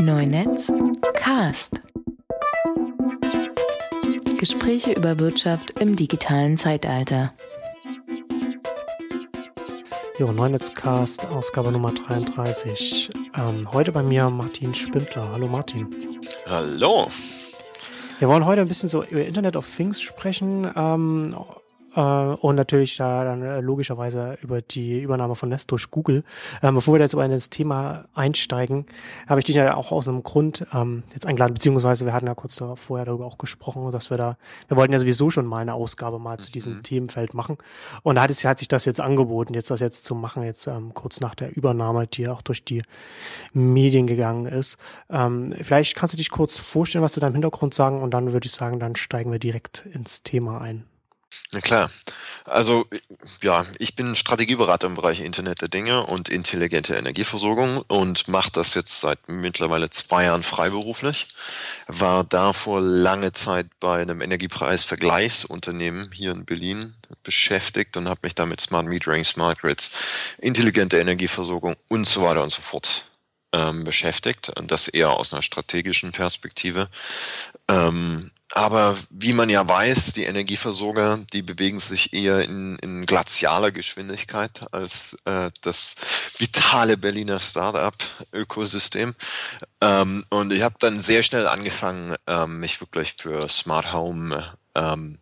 Neunetz Cast. Gespräche über Wirtschaft im digitalen Zeitalter. Jo, Neunetzcast, Ausgabe Nummer 33. Ähm, heute bei mir Martin Spindler. Hallo Martin. Hallo. Wir wollen heute ein bisschen so über Internet of Things sprechen. Ähm, äh, und natürlich da dann äh, logischerweise über die Übernahme von Nest durch Google. Ähm, bevor wir jetzt aber in das Thema einsteigen, habe ich dich ja auch aus einem Grund ähm, jetzt eingeladen, beziehungsweise wir hatten ja kurz da, vorher darüber auch gesprochen, dass wir da, wir wollten ja sowieso schon mal eine Ausgabe mal zu diesem mhm. Themenfeld machen. Und da hat, es, hat sich das jetzt angeboten, jetzt das jetzt zu machen, jetzt ähm, kurz nach der Übernahme, die auch durch die Medien gegangen ist. Vielleicht kannst du dich kurz vorstellen, was du da im Hintergrund sagen und dann würde ich sagen, dann steigen wir direkt ins Thema ein. Na klar. Also ja, ich bin Strategieberater im Bereich Internet der Dinge und intelligente Energieversorgung und mache das jetzt seit mittlerweile zwei Jahren freiberuflich. War davor lange Zeit bei einem Energiepreisvergleichsunternehmen hier in Berlin beschäftigt und habe mich da mit Smart Metering, Smart Grids, intelligente Energieversorgung und so weiter und so fort ähm, beschäftigt. Und das eher aus einer strategischen Perspektive. Ähm, aber wie man ja weiß, die Energieversorger, die bewegen sich eher in, in glazialer Geschwindigkeit als äh, das vitale Berliner Startup-Ökosystem. Ähm, und ich habe dann sehr schnell angefangen, ähm, mich wirklich für Smart Home, ähm,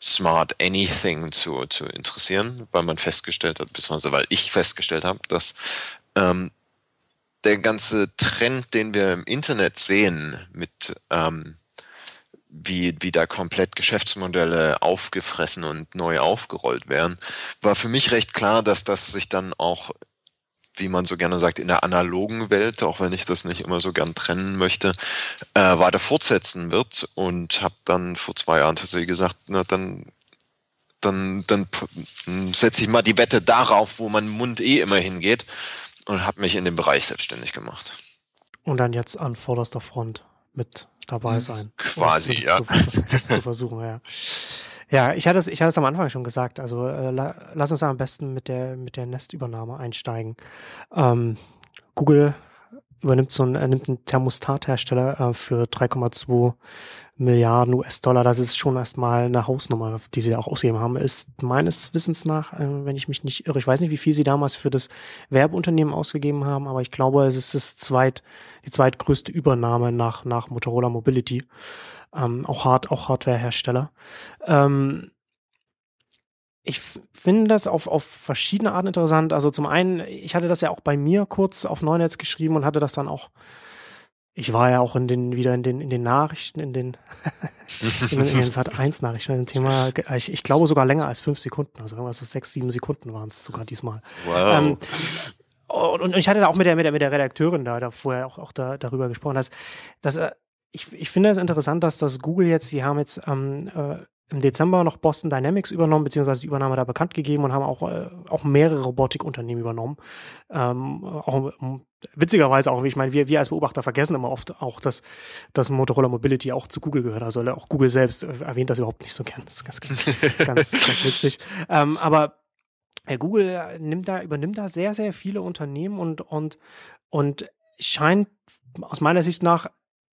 Smart Anything zu, zu interessieren, weil man festgestellt hat, beziehungsweise weil ich festgestellt habe, dass ähm, der ganze Trend, den wir im Internet sehen mit ähm, wie, wie da komplett Geschäftsmodelle aufgefressen und neu aufgerollt werden, war für mich recht klar, dass das sich dann auch, wie man so gerne sagt, in der analogen Welt, auch wenn ich das nicht immer so gern trennen möchte, äh, weiter fortsetzen wird. Und habe dann vor zwei Jahren tatsächlich gesagt, na dann dann, dann setze ich mal die Wette darauf, wo mein Mund eh immer hingeht. Und habe mich in dem Bereich selbstständig gemacht. Und dann jetzt an vorderster Front mit dabei sein. Quasi, das, ja. Zu, das, das zu versuchen, ja. Ja, ich hatte es, ich hatte es am Anfang schon gesagt. Also äh, la, lass uns am besten mit der mit der Nest-Übernahme einsteigen. Ähm, Google übernimmt so ein, er nimmt einen Thermostathersteller äh, für 3,2 Milliarden US-Dollar. Das ist schon erstmal eine Hausnummer, die sie auch ausgegeben haben. Ist meines Wissens nach, äh, wenn ich mich nicht irre, ich weiß nicht, wie viel sie damals für das Werbeunternehmen ausgegeben haben, aber ich glaube, es ist das zweit, die zweitgrößte Übernahme nach, nach Motorola Mobility. Ähm, auch Hard, auch Hardwarehersteller. Ähm, ich finde das auf, auf verschiedene Arten interessant. Also zum einen, ich hatte das ja auch bei mir kurz auf Neunetz geschrieben und hatte das dann auch, ich war ja auch in den, wieder in den, in den Nachrichten, in den, in den, in den Sat 1 Nachrichten, in dem Thema, ich, ich glaube sogar länger als fünf Sekunden, also irgendwas so sechs, sieben Sekunden waren es sogar diesmal. Wow. Ähm, und, und, ich hatte da auch mit der, mit der, mit der Redakteurin da, da vorher auch, auch da, darüber gesprochen, dass, dass äh, ich, ich finde es interessant, dass das Google jetzt, die haben jetzt ähm, äh, im Dezember noch Boston Dynamics übernommen, beziehungsweise die Übernahme da bekannt gegeben und haben auch, äh, auch mehrere Robotikunternehmen übernommen. Ähm, auch witzigerweise auch, ich meine, wir, wir als Beobachter vergessen immer oft auch, dass, dass Motorola Mobility auch zu Google gehört. Also auch Google selbst äh, erwähnt das überhaupt nicht so gern. Das ist ganz, ganz, ganz, ganz witzig. Ähm, aber äh, Google nimmt da, übernimmt da sehr, sehr viele Unternehmen und, und, und scheint aus meiner Sicht nach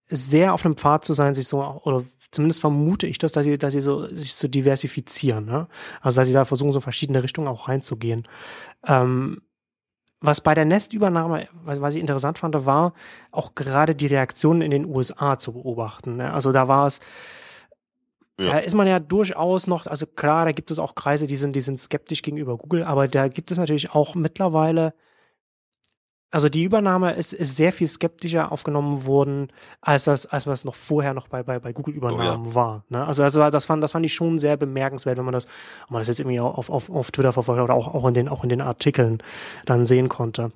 sehr auf einem Pfad zu sein, sich so, oder zumindest vermute ich das, dass sie, dass sie so, sich zu so diversifizieren, ne? Also, dass sie da versuchen, so verschiedene Richtungen auch reinzugehen. Ähm, was bei der Nest-Übernahme, was, was ich interessant fand, war auch gerade die Reaktionen in den USA zu beobachten. Ne? Also da war es, ja. Da ist man ja durchaus noch, also klar, da gibt es auch Kreise, die sind, die sind skeptisch gegenüber Google, aber da gibt es natürlich auch mittlerweile also die Übernahme ist, ist sehr viel skeptischer aufgenommen worden, als das, als was noch vorher noch bei, bei, bei Google-Übernahmen oh, ja. war. Ne? Also, also das fand, das fand ich schon sehr bemerkenswert, wenn man das, wenn man das jetzt irgendwie auf, auf, auf Twitter verfolgt oder auch, auch in den, auch in den Artikeln dann sehen konnte.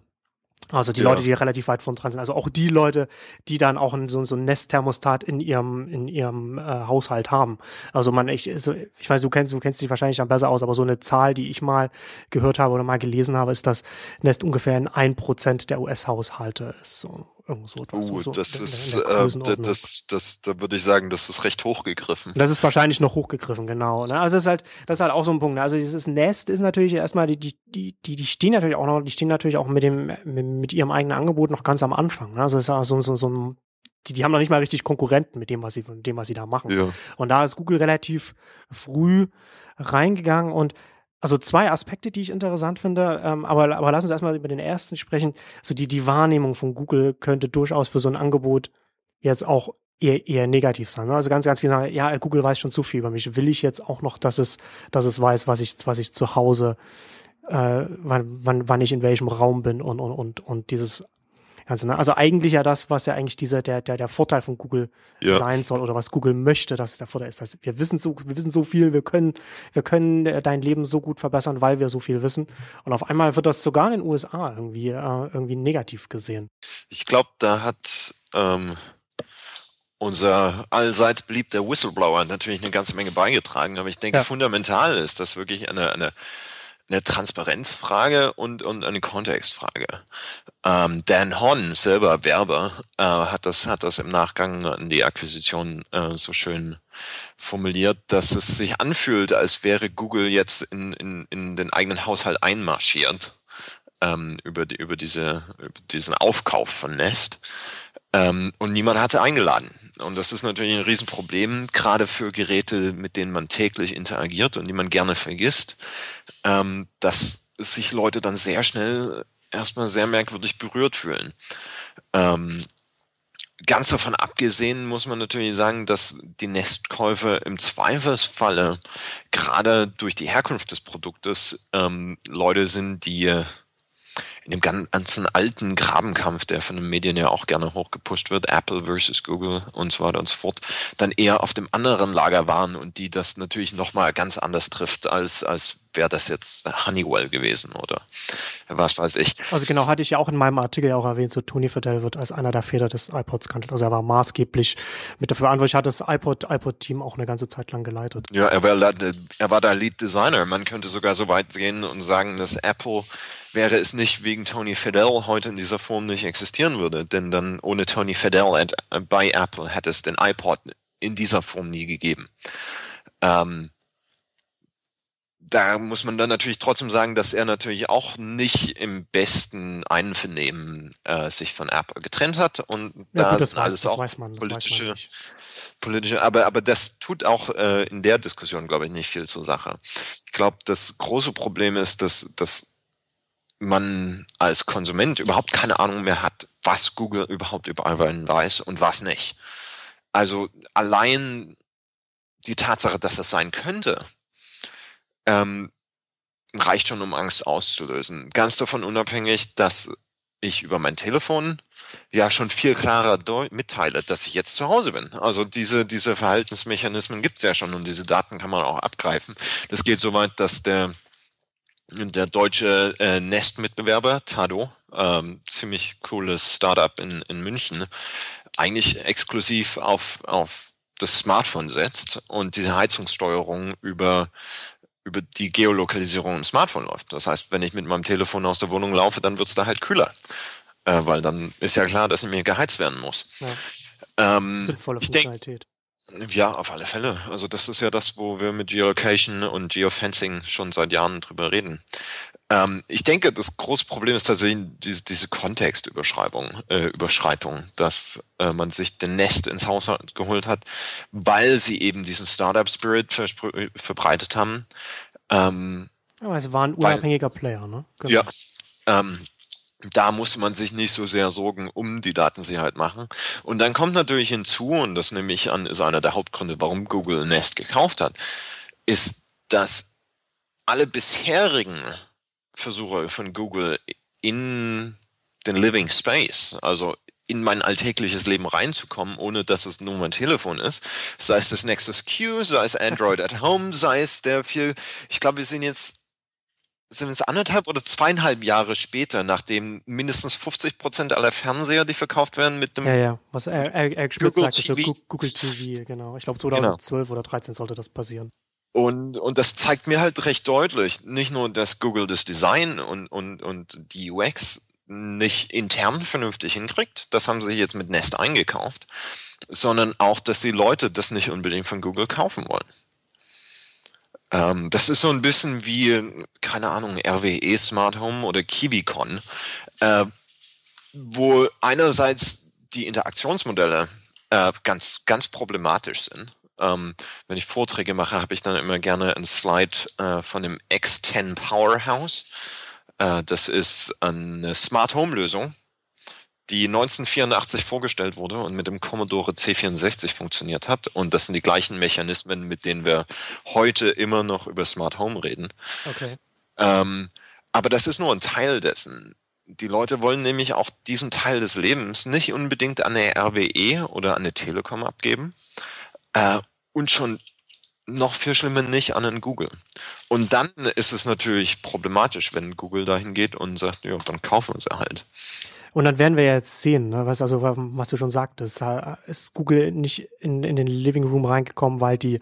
Also die ja. Leute, die relativ weit von dran sind. Also auch die Leute, die dann auch ein, so, so ein Nestthermostat in ihrem, in ihrem äh, Haushalt haben. Also man, ich, so, ich weiß, du kennst, du kennst dich wahrscheinlich dann besser aus, aber so eine Zahl, die ich mal gehört habe oder mal gelesen habe, ist, dass Nest ungefähr in ein Prozent der US-Haushalte ist. So Irgend so etwas. Uh, so das in, ist, in äh, das, das, da würde ich sagen, das ist recht hochgegriffen. Das ist wahrscheinlich noch hochgegriffen, genau. Ne? Also das ist halt, das ist halt auch so ein Punkt. Ne? Also dieses Nest ist natürlich erstmal, die, die, die, die stehen natürlich auch noch, die stehen natürlich auch mit dem, mit, mit ihrem eigenen Angebot noch ganz am Anfang. Ne? Also es ist auch so, so, so ein, die, die haben noch nicht mal richtig Konkurrenten mit dem, was sie, mit dem, was sie da machen. Ja. Und da ist Google relativ früh reingegangen und also zwei Aspekte, die ich interessant finde, ähm, aber, aber lass uns erstmal über den ersten sprechen. So die, die Wahrnehmung von Google könnte durchaus für so ein Angebot jetzt auch eher, eher negativ sein. ne? Also ganz, ganz viele sagen, ja, Google weiß schon zu viel über mich. Will ich jetzt auch noch, dass es, dass es weiß, was ich, was ich zu Hause, äh, wann, wann, wann ich in welchem Raum bin und, und, und, und dieses Ganze. Ne? Also eigentlich ja das, was ja eigentlich dieser, der, der, der Vorteil von Google Ja. sein soll oder was Google möchte, dass es der Vorteil ist. Dass wir wissen so, wir wissen so viel, wir können, wir können äh, dein Leben so gut verbessern, weil wir so viel wissen. Und auf einmal wird das sogar in den USA irgendwie, äh, irgendwie negativ gesehen. Ich glaube, da hat ähm, unser allseits beliebter Whistleblower natürlich eine ganze Menge beigetragen, aber ich denke, Ja. fundamental ist das wirklich eine, eine, eine Transparenzfrage und, und eine Kontextfrage. Ähm, Dan Hon, selber Werber, äh, hat, das, hat das im Nachgang an die Akquisition äh, so schön formuliert, dass es sich anfühlt, als wäre Google jetzt in, in, in den eigenen Haushalt einmarschiert ähm, über, die, über, diese, über diesen Aufkauf von Nest. Ähm, und niemand hatte eingeladen. Und das ist natürlich ein Riesenproblem, gerade für Geräte, mit denen man täglich interagiert und die man gerne vergisst, ähm, dass sich Leute dann sehr schnell erstmal sehr merkwürdig berührt fühlen. Ähm, ganz davon abgesehen muss man natürlich sagen, dass die Nestkäufe im Zweifelsfalle gerade durch die Herkunft des Produktes ähm, Leute sind, die in dem gan- ganzen alten Grabenkampf, der von den Medien ja auch gerne hochgepusht wird, Apple versus Google und so weiter und so fort, dann eher auf dem anderen Lager waren und die das natürlich nochmal ganz anders trifft, als, als wäre das jetzt Honeywell gewesen oder was weiß ich. Also genau, hatte ich ja auch in meinem Artikel ja auch erwähnt, so Tony Fadell wird als einer der Väter des iPod-Skandals, also er war maßgeblich mit dafür verantwortlich, hat das iPod, iPod-Team auch eine ganze Zeit lang geleitet. Ja, er war, er war der Lead Designer. Man könnte sogar so weit gehen und sagen, dass Apple wäre es nicht wegen Tony Fadell heute in dieser Form nicht existieren würde. Denn dann ohne Tony Fadell at, äh, bei Apple hätte es den iPod in dieser Form nie gegeben. Ähm, da muss man dann natürlich trotzdem sagen, dass er natürlich auch nicht im besten Einvernehmen äh, sich von Apple getrennt hat und Ja, da gut, das, sind weiß, alles das auch weiß man. Politische politische, aber, aber das tut auch äh, in der Diskussion, glaube ich, nicht viel zur Sache. Ich glaube, das große Problem ist, dass, dass man als Konsument überhaupt keine Ahnung mehr hat, was Google überhaupt über einen weiß und was nicht. Also allein die Tatsache, dass das sein könnte, ähm, reicht schon, um Angst auszulösen. Ganz davon unabhängig, dass ich über mein Telefon ja schon viel klarer mitteile, dass ich jetzt zu Hause bin. Also diese, diese Verhaltensmechanismen gibt es ja schon und diese Daten kann man auch abgreifen. Das geht so weit, dass der, der deutsche äh, Nest-Mitbewerber, Tado, ähm, ziemlich cooles Startup in, in München, eigentlich exklusiv auf, auf das Smartphone setzt und diese Heizungssteuerung über über die Geolokalisierung im Smartphone läuft. Das heißt, wenn ich mit meinem Telefon aus der Wohnung laufe, dann wird es da halt kühler. Äh, weil dann ist ja klar, dass in mir geheizt werden muss. Ja. Ähm, Sinnvolle denk- Funktionalität. ja, auf alle Fälle. Also das ist ja das, wo wir mit Geolocation und Geofencing schon seit Jahren drüber reden. Ähm, ich denke, das große Problem ist tatsächlich diese, diese Kontextüberschreibung, äh, Überschreitung, dass äh, man sich den Nest ins Haus geholt hat, weil sie eben diesen Startup-Spirit verbreitet haben. Ähm, Aber es war ein Weil- unabhängiger Player, ne? Genau. ja. Ähm, da muss man sich nicht so sehr Sorgen um die Datensicherheit machen. Und dann kommt natürlich hinzu, und das nehme ich an, ist einer der Hauptgründe, warum Google Nest gekauft hat, ist, dass alle bisherigen Versuche von Google in den Living Space, also in mein alltägliches Leben reinzukommen, ohne dass es nur mein Telefon ist, sei es das Nexus Q, sei es Android at Home, sei es der viel, ich glaube, wir sind jetzt sind es anderthalb oder zweieinhalb Jahre später, nachdem mindestens 50 Prozent aller Fernseher, die verkauft werden, mit dem Ja, ja. Was Er- Er- Eric Schmidt Google sagte, so TV. Google TV, genau. Ich glaube 2012 oder 13 sollte das passieren. Und, und das zeigt mir halt recht deutlich, nicht nur, dass Google das Design und, und, und die UX nicht intern vernünftig hinkriegt. Das haben sie jetzt mit Nest eingekauft, sondern auch, dass die Leute das nicht unbedingt von Google kaufen wollen. Ähm, das ist so ein bisschen wie, keine Ahnung, RWE Smart Home oder KiwiCon, äh, wo einerseits die Interaktionsmodelle äh, ganz, ganz problematisch sind. Ähm, wenn ich Vorträge mache, habe ich dann immer gerne ein Slide äh, von dem X10 Powerhouse. Äh, das ist eine Smart Home Lösung, die 1984 vorgestellt wurde und mit dem Commodore C64 funktioniert hat. Und das sind die gleichen Mechanismen, mit denen wir heute immer noch über Smart Home reden. Okay. Ähm, aber das ist nur ein Teil dessen. Die Leute wollen nämlich auch diesen Teil des Lebens nicht unbedingt an eine RWE oder an eine Telekom abgeben. Äh, und schon noch viel schlimmer nicht an einen Google. Und dann ist es natürlich problematisch, wenn Google dahin geht und sagt, ja, dann kaufen wir es halt. Und dann werden wir jetzt sehen, ne, was, also, was du schon sagtest, ist Google nicht in, in den Living Room reingekommen, weil die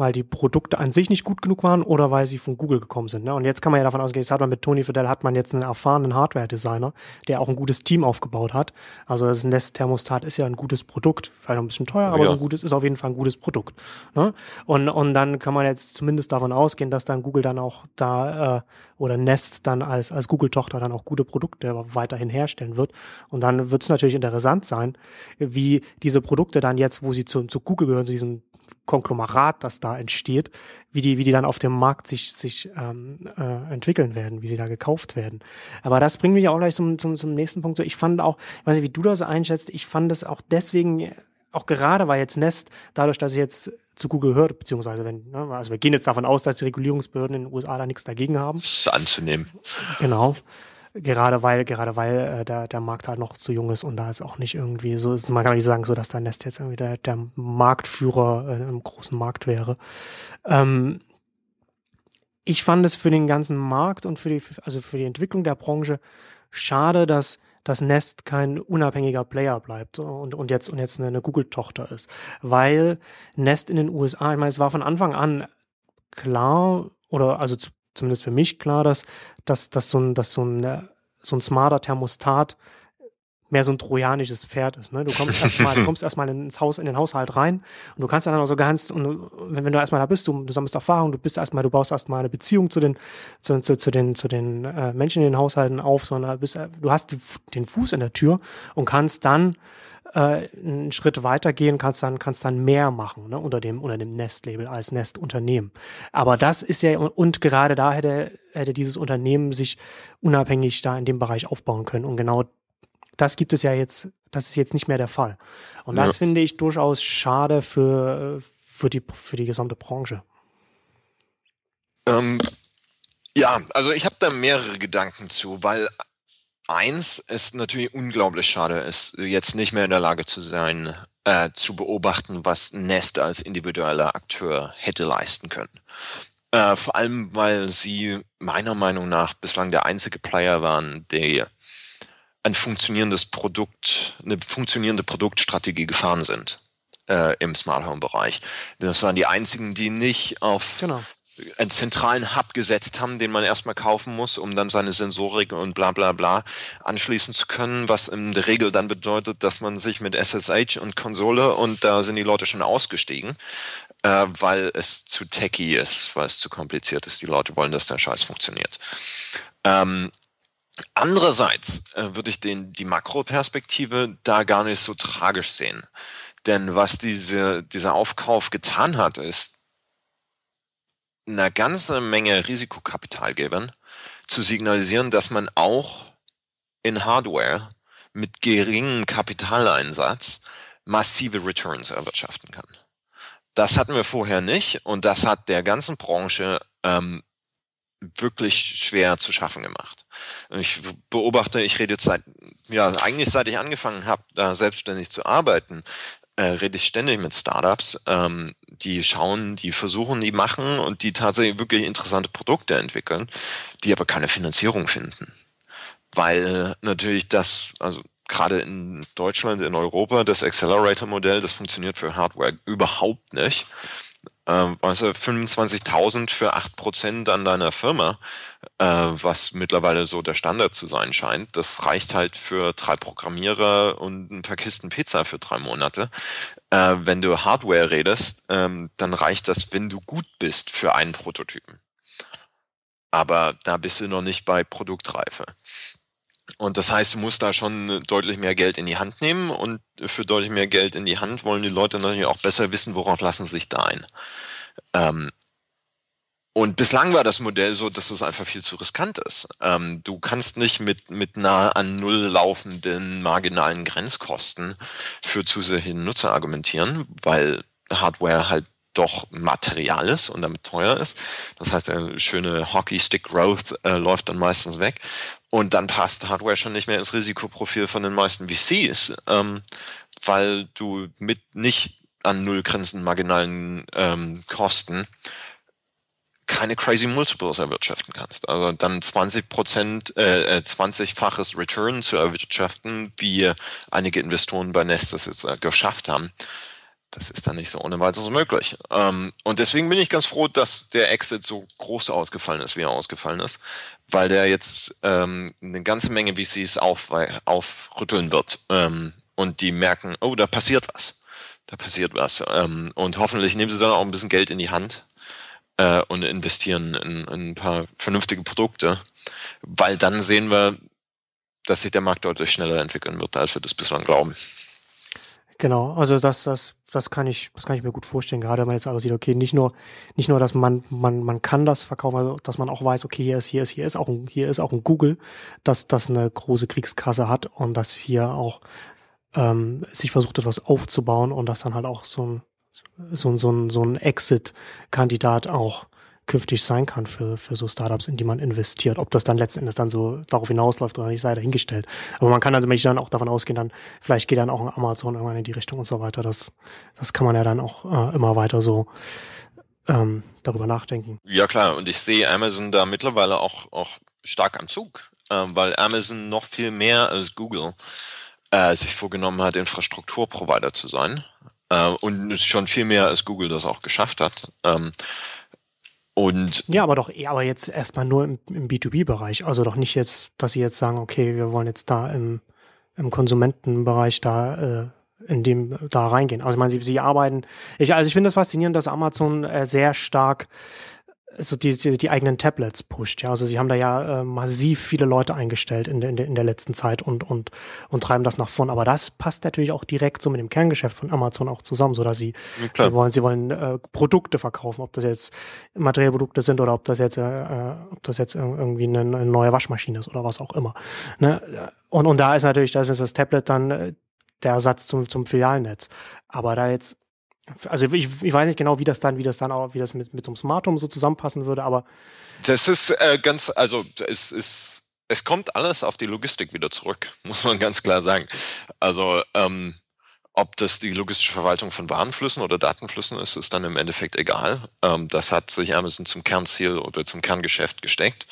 weil die Produkte an sich nicht gut genug waren oder weil sie von Google gekommen sind. Ne? Und jetzt kann man ja davon ausgehen, jetzt hat man mit Tony Fidel hat man jetzt einen erfahrenen Hardware-Designer, der auch ein gutes Team aufgebaut hat. Also das Nest-Thermostat ist ja ein gutes Produkt, vielleicht ein bisschen teuer, aber ja. ein gutes, ist auf jeden Fall ein gutes Produkt. Ne? Und, und dann kann man jetzt zumindest davon ausgehen, dass dann Google dann auch da äh, oder Nest dann als, als Google-Tochter dann auch gute Produkte weiterhin herstellen wird. Und dann wird es natürlich interessant sein, wie diese Produkte dann jetzt, wo sie zu, zu Google gehören, zu diesem Konglomerat, das da entsteht, wie die, wie die dann auf dem Markt sich, sich ähm, äh, entwickeln werden, wie sie da gekauft werden. Aber das bringt mich auch gleich zum, zum, zum nächsten Punkt. So, ich fand auch, ich weiß nicht, wie du das einschätzt, ich fand es auch deswegen, auch gerade weil jetzt Nest, dadurch, dass es jetzt zu Google gehört, beziehungsweise wenn, ne, also wir gehen jetzt davon aus, dass die Regulierungsbehörden in den USA da nichts dagegen haben. Das ist anzunehmen. Genau gerade weil, gerade weil äh, der, der Markt halt noch zu jung ist und da ist auch nicht irgendwie so, ist, man kann nicht sagen, so dass der Nest jetzt irgendwie der, der Marktführer äh, im großen Markt wäre. Ähm, ich fand es für den ganzen Markt und für die, also für die Entwicklung der Branche schade, dass das Nest kein unabhängiger Player bleibt und, und jetzt, und jetzt eine, eine Google-Tochter ist. Weil Nest in den USA, ich meine, es war von Anfang an klar, oder also zu, zumindest für mich klar, dass, dass, dass, so, ein, dass so, ein, äh, so ein smarter Thermostat mehr so ein trojanisches Pferd ist. Ne? Du kommst erstmal, du kommst erstmal ins Haus, in den Haushalt rein und du kannst dann auch so ganz, und wenn, wenn du erstmal da bist, du, du sammelst Erfahrung, du bist erstmal, du baust erstmal eine Beziehung zu den, zu, zu, zu den, zu den äh, Menschen in den Haushalten auf, sondern bist, du hast den Fuß in der Tür und kannst dann äh, einen Schritt weitergehen, kannst dann, kannst dann mehr machen, ne, unter dem, unter dem Nest-Label als Nest-Unternehmen. Aber das ist ja, und gerade da hätte, hätte dieses Unternehmen sich unabhängig da in dem Bereich aufbauen können. Und genau das gibt es ja jetzt, das ist jetzt nicht mehr der Fall. Und das ja. finde ich durchaus schade für, für die, für die gesamte Branche. Ähm, ja, also ich habe da mehrere Gedanken zu, weil eins ist natürlich unglaublich schade, ist jetzt nicht mehr in der Lage zu sein, äh, zu beobachten, was Nest als individueller Akteur hätte leisten können. Äh, vor allem, weil sie meiner Meinung nach bislang der einzige Player waren, der ein funktionierendes Produkt, eine funktionierende Produktstrategie gefahren sind äh, im Smart Home Bereich. Das waren die einzigen, die nicht auf genau einen zentralen Hub gesetzt haben, den man erstmal kaufen muss, um dann seine Sensorik und bla bla bla anschließen zu können, was in der Regel dann bedeutet, dass man sich mit SSH und Konsole und da sind die Leute schon ausgestiegen, äh, weil es zu techy ist, weil es zu kompliziert ist. Die Leute wollen, dass der Scheiß funktioniert. Ähm, andererseits äh, würde ich den, die Makroperspektive da gar nicht so tragisch sehen. Denn was diese, dieser Aufkauf getan hat, ist, einer ganzen Menge Risikokapital geben, zu signalisieren, dass man auch in Hardware mit geringem Kapitaleinsatz massive Returns erwirtschaften kann. Das hatten wir vorher nicht und das hat der ganzen Branche ähm, wirklich schwer zu schaffen gemacht. Ich beobachte, ich rede jetzt seit, ja, eigentlich seit ich angefangen habe, da selbstständig zu arbeiten, äh, rede ich ständig mit Startups, ähm, die schauen, die versuchen, die machen und die tatsächlich wirklich interessante Produkte entwickeln, die aber keine Finanzierung finden. Weil natürlich das, also gerade in Deutschland, in Europa, das Accelerator-Modell, das funktioniert für Hardware überhaupt nicht. Ähm, also 25.000 für 8% an deiner Firma, äh, was mittlerweile so der Standard zu sein scheint. Das reicht halt für drei Programmierer und ein paar Kisten Pizza für drei Monate. Äh, wenn du Hardware redest, ähm, dann reicht das, wenn du gut bist, für einen Prototypen. Aber da bist du noch nicht bei Produktreife. Und das heißt, du musst da schon deutlich mehr Geld in die Hand nehmen und für deutlich mehr Geld in die Hand wollen die Leute natürlich auch besser wissen, worauf lassen sie sich da ein. Ähm, und bislang war das Modell so, dass es einfach viel zu riskant ist. Ähm, du kannst nicht mit, mit nah an Null laufenden marginalen Grenzkosten für zusätzliche Nutzer argumentieren, weil Hardware halt doch Material ist und damit teuer ist. Das heißt, der schöne Hockey-Stick-Growth äh, läuft dann meistens weg. Und dann passt Hardware schon nicht mehr ins Risikoprofil von den meisten VCs, ähm, weil du mit nicht an null grenzenden marginalen ähm, Kosten keine crazy Multiples erwirtschaften kannst. Also dann 20 Prozent, äh, 20-faches äh, Return zu erwirtschaften, wie einige Investoren bei Nest das jetzt äh, geschafft haben das ist dann nicht so ohne weiteres möglich. Ähm, und deswegen bin ich ganz froh, dass der Exit so groß ausgefallen ist, wie er ausgefallen ist, weil der jetzt ähm, eine ganze Menge VCs auf, aufrütteln wird ähm, und die merken, oh, da passiert was. Da passiert was. Ähm, und hoffentlich nehmen sie dann auch ein bisschen Geld in die Hand äh, und investieren in, in ein paar vernünftige Produkte, weil dann sehen wir, dass sich der Markt deutlich schneller entwickeln wird, als wir das bislang glauben. Genau, also das, das, das kann ich, das kann ich mir gut vorstellen, gerade wenn man jetzt aber sieht, okay, nicht nur, nicht nur, dass man, man, man kann das verkaufen, also dass man auch weiß, okay, hier ist, hier ist, hier ist auch ein, hier ist auch ein Google, dass das eine große Kriegskasse hat und dass hier auch ähm, sich versucht etwas aufzubauen und dass dann halt auch so ein, so ein, so ein, so ein Exit-Kandidat auch künftig sein kann für, für so Startups, in die man investiert. Ob das dann letzten Endes dann so darauf hinausläuft oder nicht, sei dahingestellt. Aber man kann also dann auch davon ausgehen, dann vielleicht geht dann auch ein Amazon irgendwann in die Richtung und so weiter. Das, das kann man ja dann auch äh, immer weiter so ähm, darüber nachdenken. Ja klar, und ich sehe Amazon da mittlerweile auch, auch stark am Zug, äh, weil Amazon noch viel mehr als Google äh, sich vorgenommen hat, Infrastrukturprovider zu sein. Äh, und schon viel mehr als Google das auch geschafft hat. Ähm, und ja, aber doch, aber jetzt erstmal nur im, im B2B-Bereich. Also doch nicht jetzt, dass sie jetzt sagen, okay, wir wollen jetzt da im, im Konsumentenbereich da äh, in dem da reingehen. Also ich meine, sie, sie arbeiten. Ich, also ich finde das faszinierend, dass Amazon äh, sehr stark so die, die, die eigenen Tablets pusht. Ja, also sie haben da ja äh, massiv viele Leute eingestellt in der, in der, in der letzten Zeit und, und, und treiben das nach vorn. Aber das passt natürlich auch direkt so mit dem Kerngeschäft von Amazon auch zusammen, so dass sie, ja, sie wollen, sie wollen äh, Produkte verkaufen, ob das jetzt Materialprodukte sind oder ob das jetzt, äh, äh ob das jetzt irgendwie eine, eine neue Waschmaschine ist oder was auch immer. Ne? Und, und da ist natürlich, da ist das Tablet dann äh, der Ersatz zum, zum Filialnetz. Aber da jetzt also ich, ich weiß nicht genau, wie das dann, wie das dann auch, wie das mit, mit so einem Smart Home so zusammenpassen würde, aber. Das ist äh, ganz, also es ist, es kommt alles auf die Logistik wieder zurück, muss man ganz klar sagen. Also ähm, ob das die logistische Verwaltung von Warenflüssen oder Datenflüssen ist, ist dann im Endeffekt egal. Ähm, das hat sich Amazon zum Kernziel oder zum Kerngeschäft gesteckt.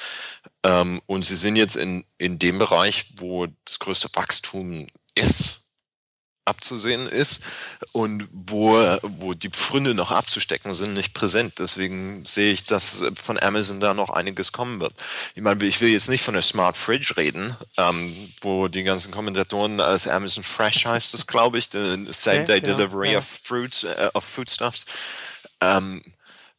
Ähm, und sie sind jetzt in, in dem Bereich, wo das größte Wachstum ist abzusehen ist und wo, wo die Pfründe noch abzustecken sind, nicht präsent. Deswegen sehe ich, dass von Amazon da noch einiges kommen wird. Ich meine, ich will jetzt nicht von der Smart Fridge reden, ähm, wo die ganzen Kommentatoren als Amazon Fresh heißt es, glaube ich, the Same-Day ja, Delivery ja. of Fruits, uh, of Foodstuffs. Ähm,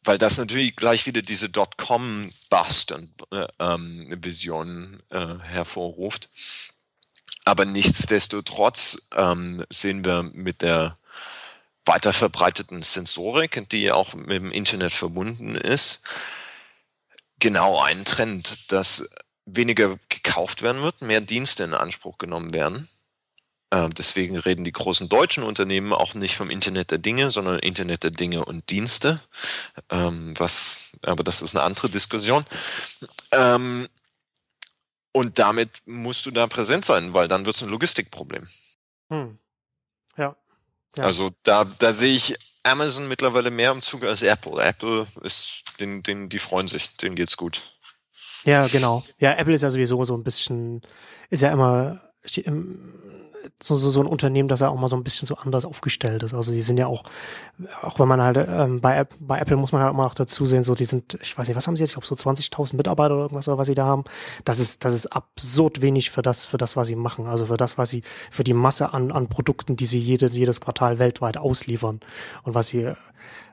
weil das natürlich gleich wieder diese Dotcom-Bust-Vision äh, ähm, äh, hervorruft. Aber nichtsdestotrotz ähm, sehen wir mit der weiter verbreiteten Sensorik, die auch mit dem Internet verbunden ist, genau einen Trend, dass weniger gekauft werden wird, mehr Dienste in Anspruch genommen werden. Ähm, deswegen reden die großen deutschen Unternehmen auch nicht vom Internet der Dinge, sondern Internet der Dinge und Dienste. Ähm, was, aber das ist eine andere Diskussion. Ähm, und damit musst du da präsent sein, weil dann wird es ein Logistikproblem. Hm. Ja. ja. Also da, da sehe ich Amazon mittlerweile mehr im Zug als Apple. Apple ist, den, den, die freuen sich, denen geht's gut. Ja, genau. Ja, Apple ist ja sowieso so ein bisschen, ist ja immer, so, so, so ein Unternehmen, das ja auch mal so ein bisschen so anders aufgestellt ist. Also die sind ja auch, auch wenn man halt ähm, bei, bei Apple muss man halt auch mal noch dazu sehen, so die sind, ich weiß nicht, was haben sie jetzt? Ich glaube so 20.000 Mitarbeiter oder irgendwas, was sie da haben. Das ist, das ist absurd wenig für das, für das, was sie machen. Also für das, was sie, für die Masse an, an Produkten, die sie jede, jedes Quartal weltweit ausliefern und was sie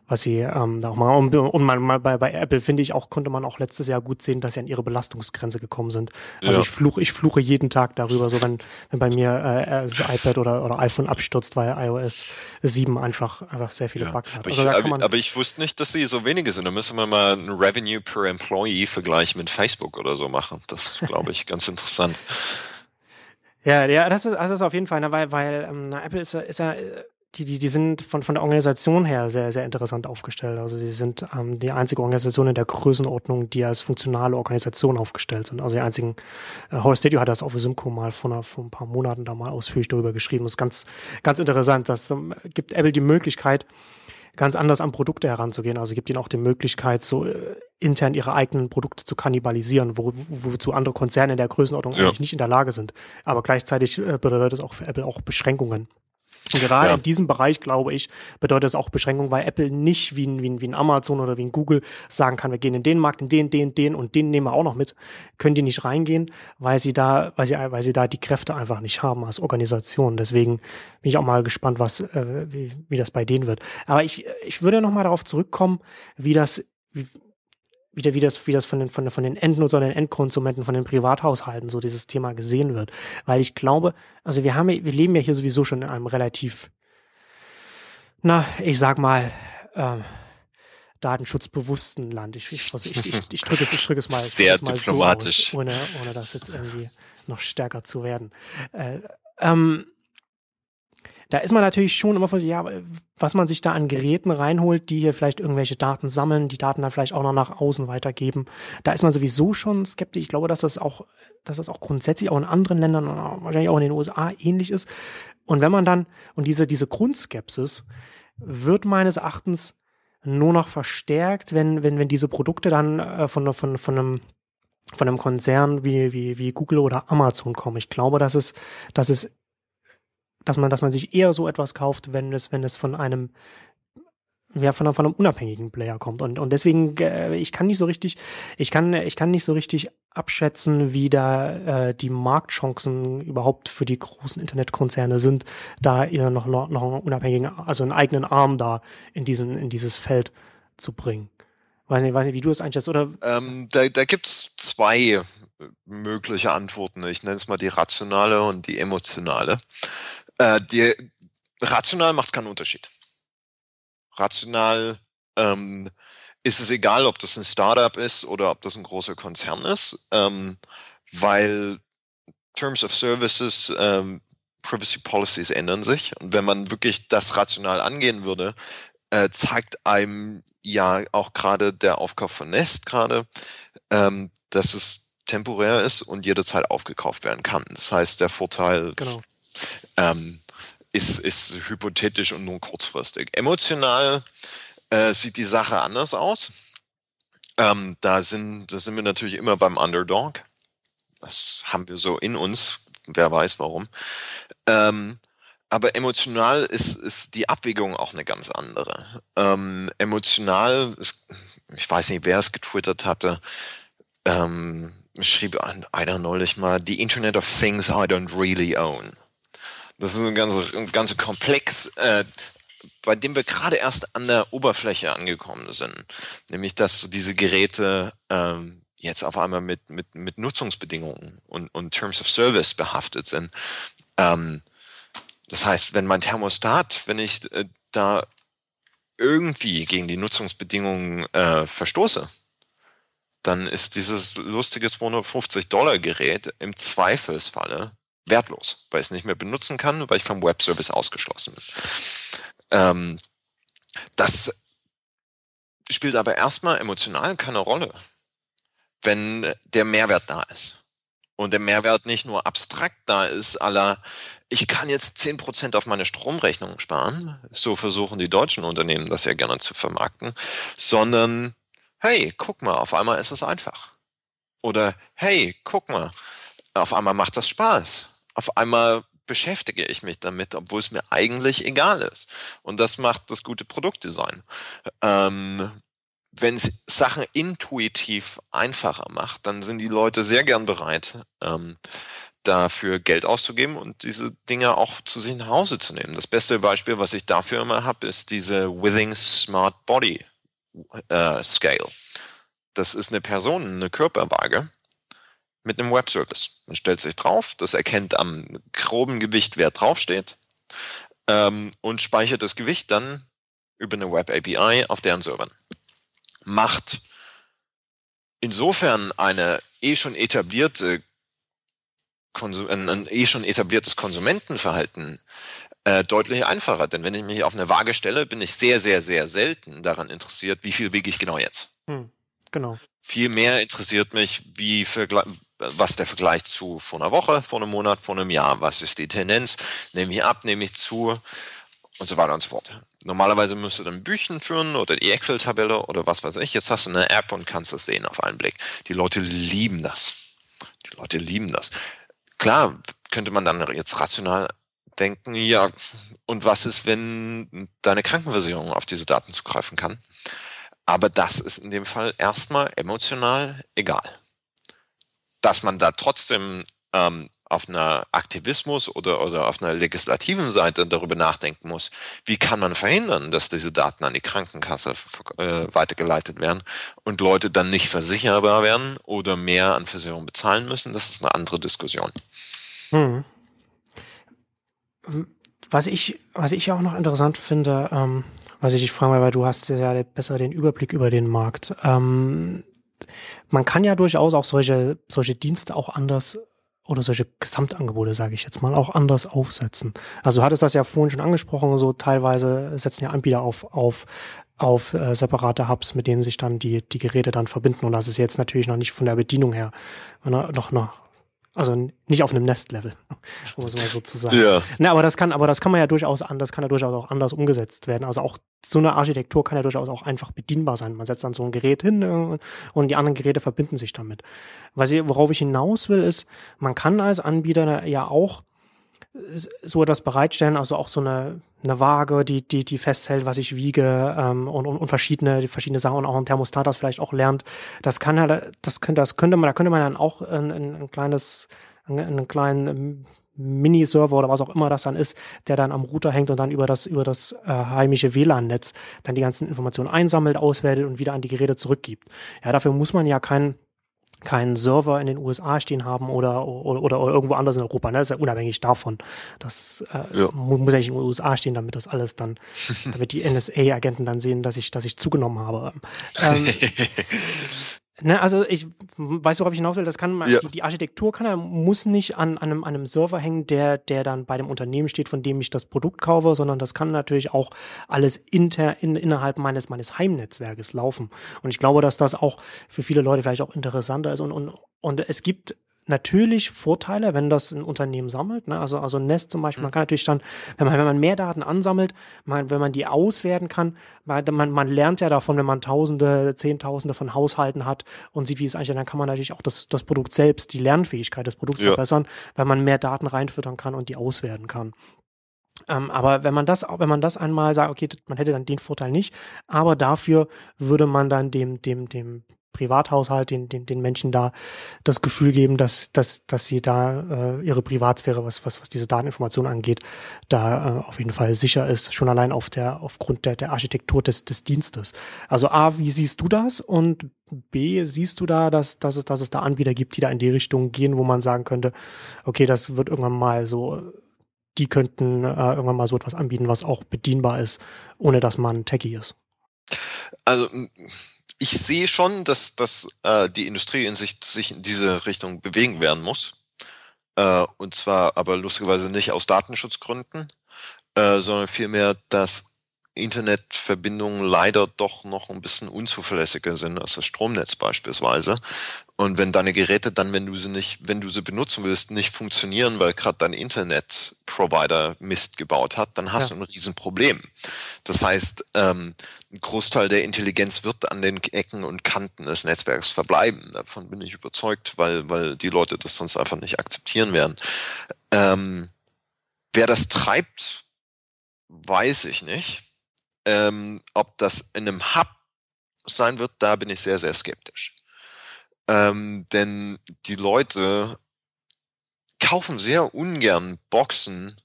was sie ähm, auch mal und, und mal, mal bei, bei Apple finde ich auch konnte man auch letztes Jahr gut sehen, dass sie an ihre Belastungsgrenze gekommen sind. Also ja. ich fluche ich fluche jeden Tag darüber, so wenn wenn bei mir äh, das iPad oder oder iPhone abstürzt, weil iOS 7 einfach einfach sehr viele ja. Bugs hat. Aber, also ich, aber, aber, ich wusste nicht, dass sie so wenige sind. Da müssen wir mal ein Revenue per Employee Vergleich mit Facebook oder so machen. Das glaube ich ganz interessant. Ja, ja, das ist, das ist auf jeden Fall, ne, weil, weil ähm, Apple ist, ist ja die, die, die sind von, von der Organisation her sehr, sehr interessant aufgestellt. Also sie sind ähm, die einzige Organisation in der Größenordnung, die als funktionale Organisation aufgestellt sind. Also die einzigen, äh, Horace Stadio hat das auf Simco mal vor, einer, vor ein paar Monaten da mal ausführlich darüber geschrieben. Das ist ganz, ganz interessant. Das ähm, gibt Apple die Möglichkeit, ganz anders an Produkte heranzugehen. Also gibt ihnen auch die Möglichkeit, so äh, intern ihre eigenen Produkte zu kannibalisieren, wo, wozu andere Konzerne in der Größenordnung ja. eigentlich nicht in der Lage sind. Aber gleichzeitig äh, bedeutet das auch für Apple auch Beschränkungen. Und gerade ja. in diesem Bereich, glaube ich, bedeutet es auch Beschränkung, weil Apple nicht wie ein, wie, ein, wie ein Amazon oder wie ein Google sagen kann, wir gehen in den Markt, in den, den, den und den nehmen wir auch noch mit, können die nicht reingehen, weil sie da, weil sie, weil sie da die Kräfte einfach nicht haben als Organisation. Deswegen bin ich auch mal gespannt, was, äh, wie, wie das bei denen wird. Aber ich, ich würde noch mal darauf zurückkommen, wie das, wie, wieder, wie das, wie das von den, von, von den Endnutzern, den Endkonsumenten, von den Privathaushalten so dieses Thema gesehen wird. Weil ich glaube, also wir haben, wir leben ja hier sowieso schon in einem relativ, na, ich sag mal, ähm, datenschutzbewussten Land. Ich, ich, ich, ich, ich drücke es, ich drücke es mal, Sehr es mal diplomatisch. So aus, ohne, ohne das jetzt irgendwie noch stärker zu werden. Äh, ähm, da ist man natürlich schon immer von, ja, was man sich da an Geräten reinholt, die hier vielleicht irgendwelche Daten sammeln, die Daten dann vielleicht auch noch nach außen weitergeben. Da ist man sowieso schon skeptisch. Ich glaube, dass das auch, dass das auch grundsätzlich auch in anderen Ländern und wahrscheinlich auch in den USA ähnlich ist. Und wenn man dann, und diese, diese Grundskepsis wird meines Erachtens nur noch verstärkt, wenn, wenn, wenn diese Produkte dann äh, von, von, von einem von einem Konzern wie, wie, wie Google oder Amazon kommen. Ich glaube, dass es, dass es dass man, dass man sich eher so etwas kauft, wenn es, wenn es von einem ja, von, von einem unabhängigen Player kommt. Und, und deswegen, äh, ich kann nicht so richtig, ich kann, ich kann nicht so richtig abschätzen, wie da äh, die Marktchancen überhaupt für die großen Internetkonzerne sind, da ihr noch, noch, einen unabhängigen, also einen eigenen Arm da in diesen, in dieses Feld zu bringen. Weiß nicht, weiß nicht, wie du es einschätzt, oder? Ähm, da da gibt es zwei mögliche Antworten. Ich nenne es mal die rationale und die emotionale. Äh, die, rational macht keinen Unterschied. Rational ähm, ist es egal, ob das ein Startup ist oder ob das ein großer Konzern ist, ähm, weil Terms of Services, ähm, Privacy Policies ändern sich. Und wenn man wirklich das rational angehen würde, äh, zeigt einem ja auch gerade der Aufkauf von Nest gerade, ähm, dass es temporär ist und jederzeit aufgekauft werden kann. Das heißt, der Vorteil genau ähm, ist, ist hypothetisch und nur kurzfristig. Emotional äh, sieht die Sache anders aus. Ähm, da, sind, da sind wir natürlich immer beim Underdog. Das haben wir so in uns. Wer weiß warum. Ähm, aber emotional ist, ist die Abwägung auch eine ganz andere. Ähm, emotional, ist, ich weiß nicht, wer es getwittert hatte, ähm, schrieb einer neulich mal, the Internet of Things I don't really own. Das ist ein ganzer ein ganze Komplex, äh, bei dem wir gerade erst an der Oberfläche angekommen sind. Nämlich, dass diese Geräte ähm, jetzt auf einmal mit, mit, mit Nutzungsbedingungen und, und Terms of Service behaftet sind. Ähm, das heißt, wenn mein Thermostat, wenn ich äh, da irgendwie gegen die Nutzungsbedingungen äh, verstoße, dann ist dieses lustige 250 Dollar Gerät im Zweifelsfalle wertlos, weil ich es nicht mehr benutzen kann, weil ich vom Webservice ausgeschlossen bin. Ähm, das spielt aber erstmal emotional keine Rolle, wenn der Mehrwert da ist. Und der Mehrwert nicht nur abstrakt da ist, aller, ich kann jetzt zehn Prozent auf meine Stromrechnung sparen, so versuchen die deutschen Unternehmen das ja gerne zu vermarkten, sondern, hey, guck mal, auf einmal ist es einfach. Oder, hey, guck mal, auf einmal macht das Spaß auf einmal beschäftige ich mich damit, obwohl es mir eigentlich egal ist. Und das macht das gute Produktdesign. Ähm, wenn es Sachen intuitiv einfacher macht, dann sind die Leute sehr gern bereit, ähm, dafür Geld auszugeben und diese Dinge auch zu sich nach Hause zu nehmen. Das beste Beispiel, was ich dafür immer habe, ist diese Withing Smart Body äh, Scale. Das ist eine Person, eine Körperwaage mit einem Webservice. Man stellt sich drauf, das erkennt am groben Gewicht, wer draufsteht ähm, und speichert das Gewicht dann über eine Web API auf deren Servern. Macht insofern eine eh schon etablierte ein, ein eh schon etabliertes Konsumentenverhalten äh, deutlich einfacher. Denn wenn ich mich auf eine Waage stelle, bin ich sehr, sehr, sehr selten daran interessiert, wie viel wiege ich genau jetzt. Hm, genau. Viel mehr interessiert mich, wie was der Vergleich zu vor einer Woche, vor einem Monat, vor einem Jahr, was ist die Tendenz, nehme ich ab, nehme ich zu und so weiter und so fort. Normalerweise müsst du dann Büchen führen oder die Excel-Tabelle oder was weiß ich. Jetzt hast du eine App und kannst das sehen auf einen Blick. Die Leute lieben das. Die Leute lieben das. Klar, könnte man dann jetzt rational denken, ja, und was ist, wenn deine Krankenversicherung auf diese Daten zugreifen kann? Aber das ist in dem Fall erstmal emotional egal. Dass man da trotzdem ähm, auf einer Aktivismus oder, oder auf einer legislativen Seite darüber nachdenken muss, wie kann man verhindern, dass diese Daten an die Krankenkasse äh, weitergeleitet werden und Leute dann nicht versicherbar werden oder mehr an Versicherung bezahlen müssen, das ist eine andere Diskussion. Hm. Was ich, was ich auch noch interessant finde, ähm, was ich dich fragen weil du hast ja besser den Überblick über den Markt. Ähm, man kann ja durchaus auch solche, solche Dienste auch anders oder solche Gesamtangebote, sage ich jetzt mal, auch anders aufsetzen. Also du hattest das ja vorhin schon angesprochen, so teilweise setzen ja Anbieter auf, auf, auf äh, separate Hubs, mit denen sich dann die, die Geräte dann verbinden. Und das ist jetzt natürlich noch nicht von der Bedienung her noch, noch also nicht auf einem Nest-Level, um es mal so zu sagen. Ja. Na, aber das kann, aber das kann man ja durchaus anders, kann ja durchaus auch anders umgesetzt werden. Also auch so eine Architektur kann ja durchaus auch einfach bedienbar sein. Man setzt dann so ein Gerät hin äh, und die anderen Geräte verbinden sich damit. Was ich, worauf ich hinaus will, ist, man kann als Anbieter ja auch so etwas bereitstellen, also auch so eine, eine Waage, die, die, die festhält, was ich wiege ähm, und, und, und verschiedene, verschiedene Sachen und auch ein Thermostat, das vielleicht auch lernt. Das kann ja, das könnte, das könnte man, da könnte man dann auch ein, ein, ein kleines, einen, einen kleinen ähm, Mini-Server oder was auch immer das dann ist, der dann am Router hängt und dann über das, über das äh, heimische WLAN-Netz dann die ganzen Informationen einsammelt, auswertet und wieder an die Geräte zurückgibt. Ja, dafür muss man ja kein keinen Server in den USA stehen haben oder, oder, oder, irgendwo anders in Europa. Ne? Das ist ja unabhängig davon. Das äh, ja. muss ja nicht in den USA stehen, damit das alles dann, damit die NSA-Agenten dann sehen, dass ich, dass ich zugenommen habe. Ähm, Ne, also ich weiß, worauf ich hinaus will, das kann man, ja. die, die, Architektur kann er, muss nicht an, an, einem, an einem Server hängen, der, der dann bei dem Unternehmen steht, von dem ich das Produkt kaufe, sondern das kann natürlich auch alles inter, in, innerhalb meines, meines Heimnetzwerkes laufen. Und ich glaube, dass das auch für viele Leute vielleicht auch interessanter ist und, und, und es gibt natürlich Vorteile, wenn das ein Unternehmen sammelt. Ne? Also, also Nest zum Beispiel, man kann natürlich dann, wenn man, wenn man mehr Daten ansammelt, man, wenn man die auswerten kann, man, man, man lernt ja davon, wenn man Tausende, Zehntausende von Haushalten hat und sieht, wie es eigentlich, dann kann man natürlich auch das, das Produkt selbst, die Lernfähigkeit des Produkts ja. verbessern, weil man mehr Daten reinfüttern kann und die auswerten kann. Ähm, aber wenn man das, wenn man das einmal sagt, okay, man hätte dann den Vorteil nicht, aber dafür würde man dann dem, dem, dem Privathaushalt, den, den, den Menschen da das Gefühl geben, dass, dass, dass sie da äh, ihre Privatsphäre, was, was, was diese Dateninformation angeht, da äh, auf jeden Fall sicher ist, schon allein auf der, aufgrund der, der Architektur des, des Dienstes. Also A, wie siehst du das? Und B, siehst du da, dass, dass, es, dass es da Anbieter gibt, die da in die Richtung gehen, wo man sagen könnte, okay, das wird irgendwann mal so die könnten äh, irgendwann mal so etwas anbieten, was auch bedienbar ist, ohne dass man Techie ist. Also ich sehe schon, dass, dass äh, die Industrie in sich, sich in diese Richtung bewegen werden muss. Äh, und zwar aber lustigerweise nicht aus Datenschutzgründen, äh, sondern vielmehr, dass Internetverbindungen leider doch noch ein bisschen unzuverlässiger sind als das Stromnetz beispielsweise. Und wenn deine Geräte dann, wenn du sie nicht, wenn du sie benutzen willst, nicht funktionieren, weil gerade dein Internetprovider Mist gebaut hat, dann hast ja. du ein Riesenproblem. Das heißt, ähm, ein Großteil der Intelligenz wird an den Ecken und Kanten des Netzwerks verbleiben. Davon bin ich überzeugt, weil, weil die Leute das sonst einfach nicht akzeptieren werden. Ähm, wer das treibt, weiß ich nicht. Ähm, ob das in einem Hub sein wird, da bin ich sehr, sehr skeptisch. Ähm, denn die Leute kaufen sehr ungern Boxen,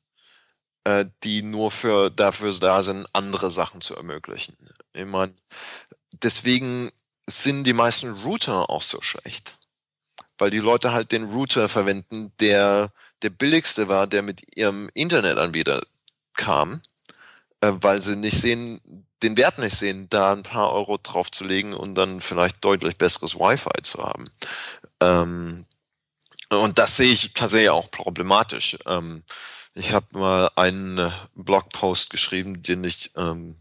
äh, die nur für dafür da sind, andere Sachen zu ermöglichen. Ich meine, deswegen sind die meisten Router auch so schlecht. Weil die Leute halt den Router verwenden, der der billigste war, der mit ihrem Internetanbieter kam, äh, weil sie nicht sehen, den Wert nicht sehen, da ein paar Euro drauf zu legen und dann vielleicht deutlich besseres Wi-Fi zu haben. Ähm, und das sehe ich tatsächlich auch problematisch. Ähm, ich habe mal einen äh, Blogpost geschrieben, den ich ähm,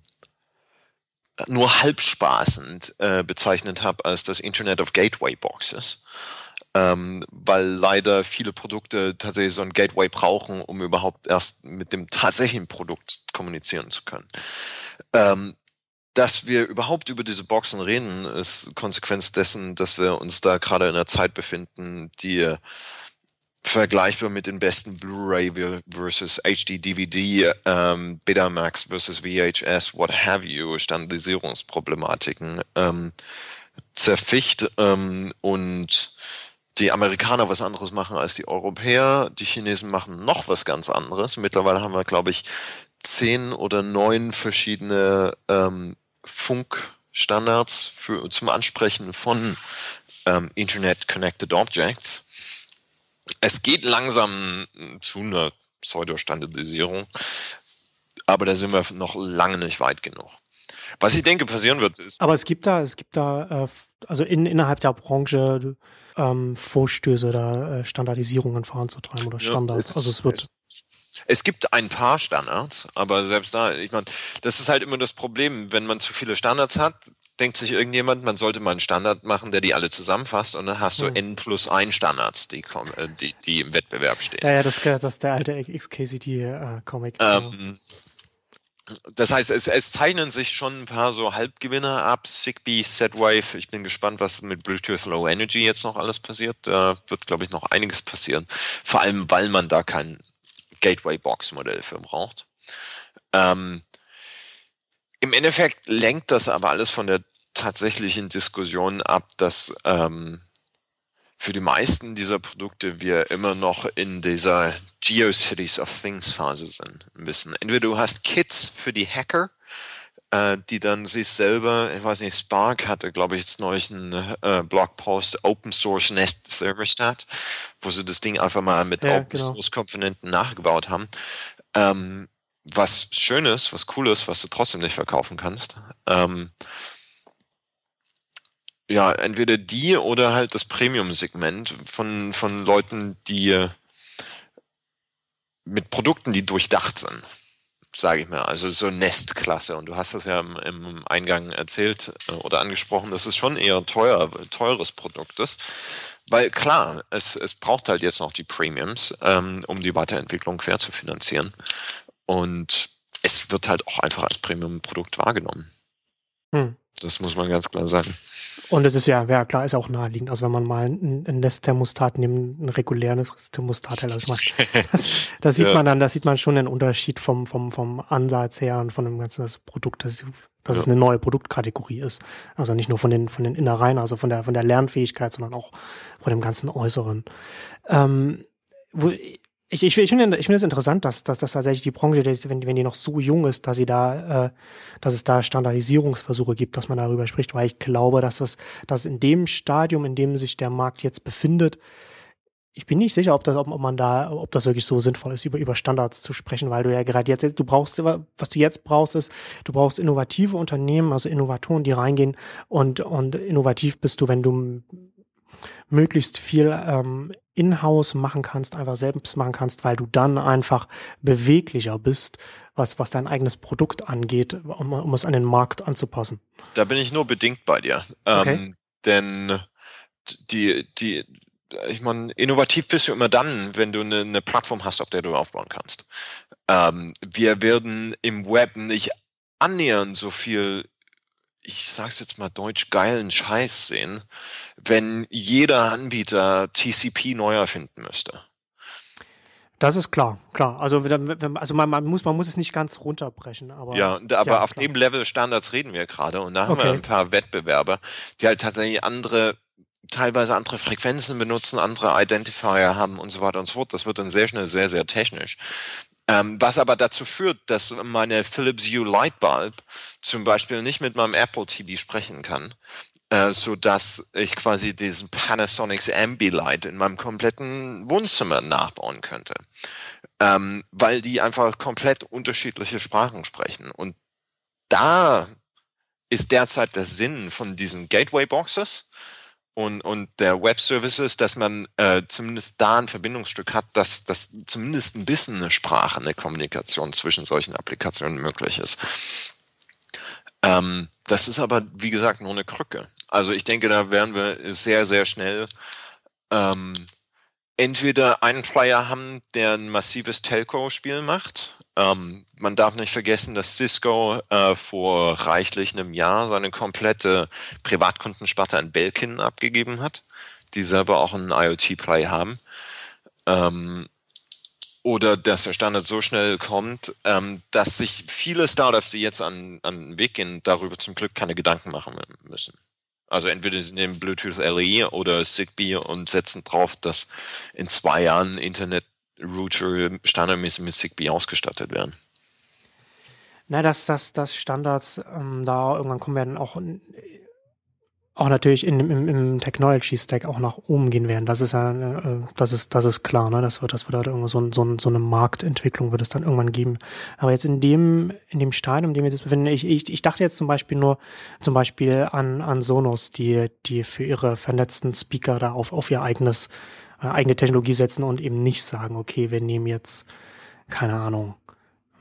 nur halb spaßend äh, bezeichnet habe als das Internet of Gateway Boxes ähm, weil leider viele Produkte tatsächlich so ein Gateway brauchen, um überhaupt erst mit dem tatsächlichen Produkt kommunizieren zu können. Ähm, dass wir überhaupt über diese Boxen reden, ist Konsequenz dessen, dass wir uns da gerade in einer Zeit befinden, die vergleichbar mit den besten Blu-ray versus HD DVD, ähm, Betamax versus VHS, what have you, Standardisierungsproblematiken ähm, zerficht ähm, und die Amerikaner was anderes machen als die Europäer. Die Chinesen machen noch was ganz anderes. Mittlerweile haben wir, glaube ich, zehn oder neun verschiedene ähm, Funkstandards für, zum Ansprechen von ähm, Internet Connected Objects. Es geht langsam zu einer Pseudo-Standardisierung, aber da sind wir noch lange nicht weit genug. Was ich denke passieren wird, ist. Aber es gibt da, es gibt da, äh, also in, innerhalb der Branche ähm, Vorstöße, da äh, Standardisierungen voranzutreiben oder Standards. Ja, es, also es wird. Es, gibt ein paar Standards, aber selbst da, ich meine, das ist halt immer das Problem, wenn man zu viele Standards hat, denkt sich irgendjemand, man sollte mal einen Standard machen, der die alle zusammenfasst und dann hast du hm. N plus ein Standards, die, äh, die, die im Wettbewerb stehen. Ja, ja, das, das ist der alte XKCD-Comic. Äh, ähm, das heißt, es, es, zeichnen sich schon ein paar so Halbgewinner ab. Zigbee, Z-Wave. Ich bin gespannt, was mit Bluetooth Low Energy jetzt noch alles passiert. Da wird, glaube ich, noch einiges passieren. Vor allem, weil man da kein Gateway-Box-Modell für braucht. Ähm, Im Endeffekt lenkt das aber alles von der tatsächlichen Diskussion ab, dass ähm, für die meisten dieser Produkte wir immer noch in dieser Geocities of Things Phase sind. Ein bisschen. Entweder du hast Kits für die Hacker, äh, die dann sich selber, ich weiß nicht, Spark hatte, glaube ich, jetzt neulich einen äh, Blogpost Open Source Nest Thermostat, wo sie das Ding einfach mal mit ja, Open genau. Source Komponenten nachgebaut haben. Ähm, was Schönes, was Cooles, was du trotzdem nicht verkaufen kannst. Ähm, ja, entweder die oder halt das Premium-Segment von, von Leuten, die mit Produkten, die durchdacht sind, sage ich mal. Also so Nest-Klasse. Und du hast das ja im, im, Eingang erzählt äh, oder angesprochen, dass es schon eher teuer, teures Produkt ist. Weil klar, es, es braucht halt jetzt noch die Premiums, ähm, um die Weiterentwicklung quer zu finanzieren. Und es wird halt auch einfach als Premium-Produkt wahrgenommen. Hm. Das muss man ganz klar sagen. Und es ist ja, ja klar, ist auch naheliegend. Also wenn man mal ein, ein Nestthermostat nimmt, ein reguläres Thermostat also das, das sieht ja. man dann, das sieht man schon den Unterschied vom, vom, vom Ansatz her und von dem ganzen das Produkt, dass, dass ja. es eine neue Produktkategorie ist. Also nicht nur von den, von den Innereien, also von der, von der Lernfähigkeit, sondern auch von dem ganzen Äußeren. Ähm, wo, ich, ich, ich finde ich finde es interessant, dass, dass, dass tatsächlich die Branche, wenn, wenn die noch so jung ist, dass sie da, äh, dass es da Standardisierungsversuche gibt, dass man darüber spricht, weil ich glaube, dass das, dass in dem Stadium, in dem sich der Markt jetzt befindet, ich bin nicht sicher, ob das, ob, man da, ob das wirklich so sinnvoll ist, über, über Standards zu sprechen, weil du ja gerade jetzt, du brauchst, was du jetzt brauchst, ist, du brauchst innovative Unternehmen, also Innovatoren, die reingehen und, und innovativ bist du, wenn du möglichst viel ähm, in-house machen kannst, einfach selbst machen kannst, weil du dann einfach beweglicher bist, was, was dein eigenes Produkt angeht, um, um es an den Markt anzupassen. Da bin ich nur bedingt bei dir. Okay. Ähm, denn die, die, ich meine, innovativ bist du immer dann, wenn du eine, eine Plattform hast, auf der du aufbauen kannst. Ähm, wir werden im Web nicht annähernd so viel ich sag's jetzt mal deutsch, geilen Scheiß sehen, wenn jeder Anbieter TCP neu erfinden müsste. Das ist klar, klar. Also, also man, man, muss, man muss es nicht ganz runterbrechen. Aber, ja, aber ja, auf klar. dem Level Standards reden wir gerade. Und da haben okay. wir ein paar Wettbewerber, die halt tatsächlich andere, teilweise andere Frequenzen benutzen, andere Identifier haben und so weiter und so fort. Das wird dann sehr schnell sehr, sehr technisch. Ähm, was aber dazu führt, dass meine Philips Hue Lightbulb zum Beispiel nicht mit meinem Apple TV sprechen kann, äh, so dass ich quasi diesen Panasonics Ambilight in meinem kompletten Wohnzimmer nachbauen könnte, ähm, weil die einfach komplett unterschiedliche Sprachen sprechen. Und da ist derzeit der Sinn von diesen Gateway Boxes und, und der Web Services, dass man äh, zumindest da ein Verbindungsstück hat, dass, dass zumindest ein bisschen eine Sprache, eine Kommunikation zwischen solchen Applikationen möglich ist. Ähm, das ist aber, wie gesagt, nur eine Krücke. Also ich denke, da werden wir sehr, sehr schnell ähm, entweder einen Player haben, der ein massives Telco-Spiel macht, ähm, man darf nicht vergessen, dass Cisco äh, vor reichlich einem Jahr seine komplette Privatkundensparte an Belkin abgegeben hat, die selber auch einen IoT-Play haben. Ähm, oder dass der Standard so schnell kommt, ähm, dass sich viele Startups, die jetzt an, an den Weg gehen, darüber zum Glück keine Gedanken machen müssen. Also entweder sie nehmen Bluetooth LE oder Zigbee und setzen drauf, dass in zwei Jahren Internet Router standardmäßig mit Zigbee ausgestattet werden. Na, dass, dass, dass Standards ähm, da irgendwann kommen werden, auch, auch natürlich in, im, im Technology Stack auch nach oben gehen werden. Das ist ja, äh, das ist, das ist klar, ne? Das wird, das wird halt irgendwo so, so, so eine Marktentwicklung wird es dann irgendwann geben. Aber jetzt in dem, in dem Stadium, in dem wir jetzt befinden, ich, ich, ich dachte jetzt zum Beispiel nur, zum Beispiel an, an Sonos, die, die für ihre vernetzten Speaker da auf, auf ihr eigenes eigene Technologie setzen und eben nicht sagen, okay, wir nehmen jetzt, keine Ahnung,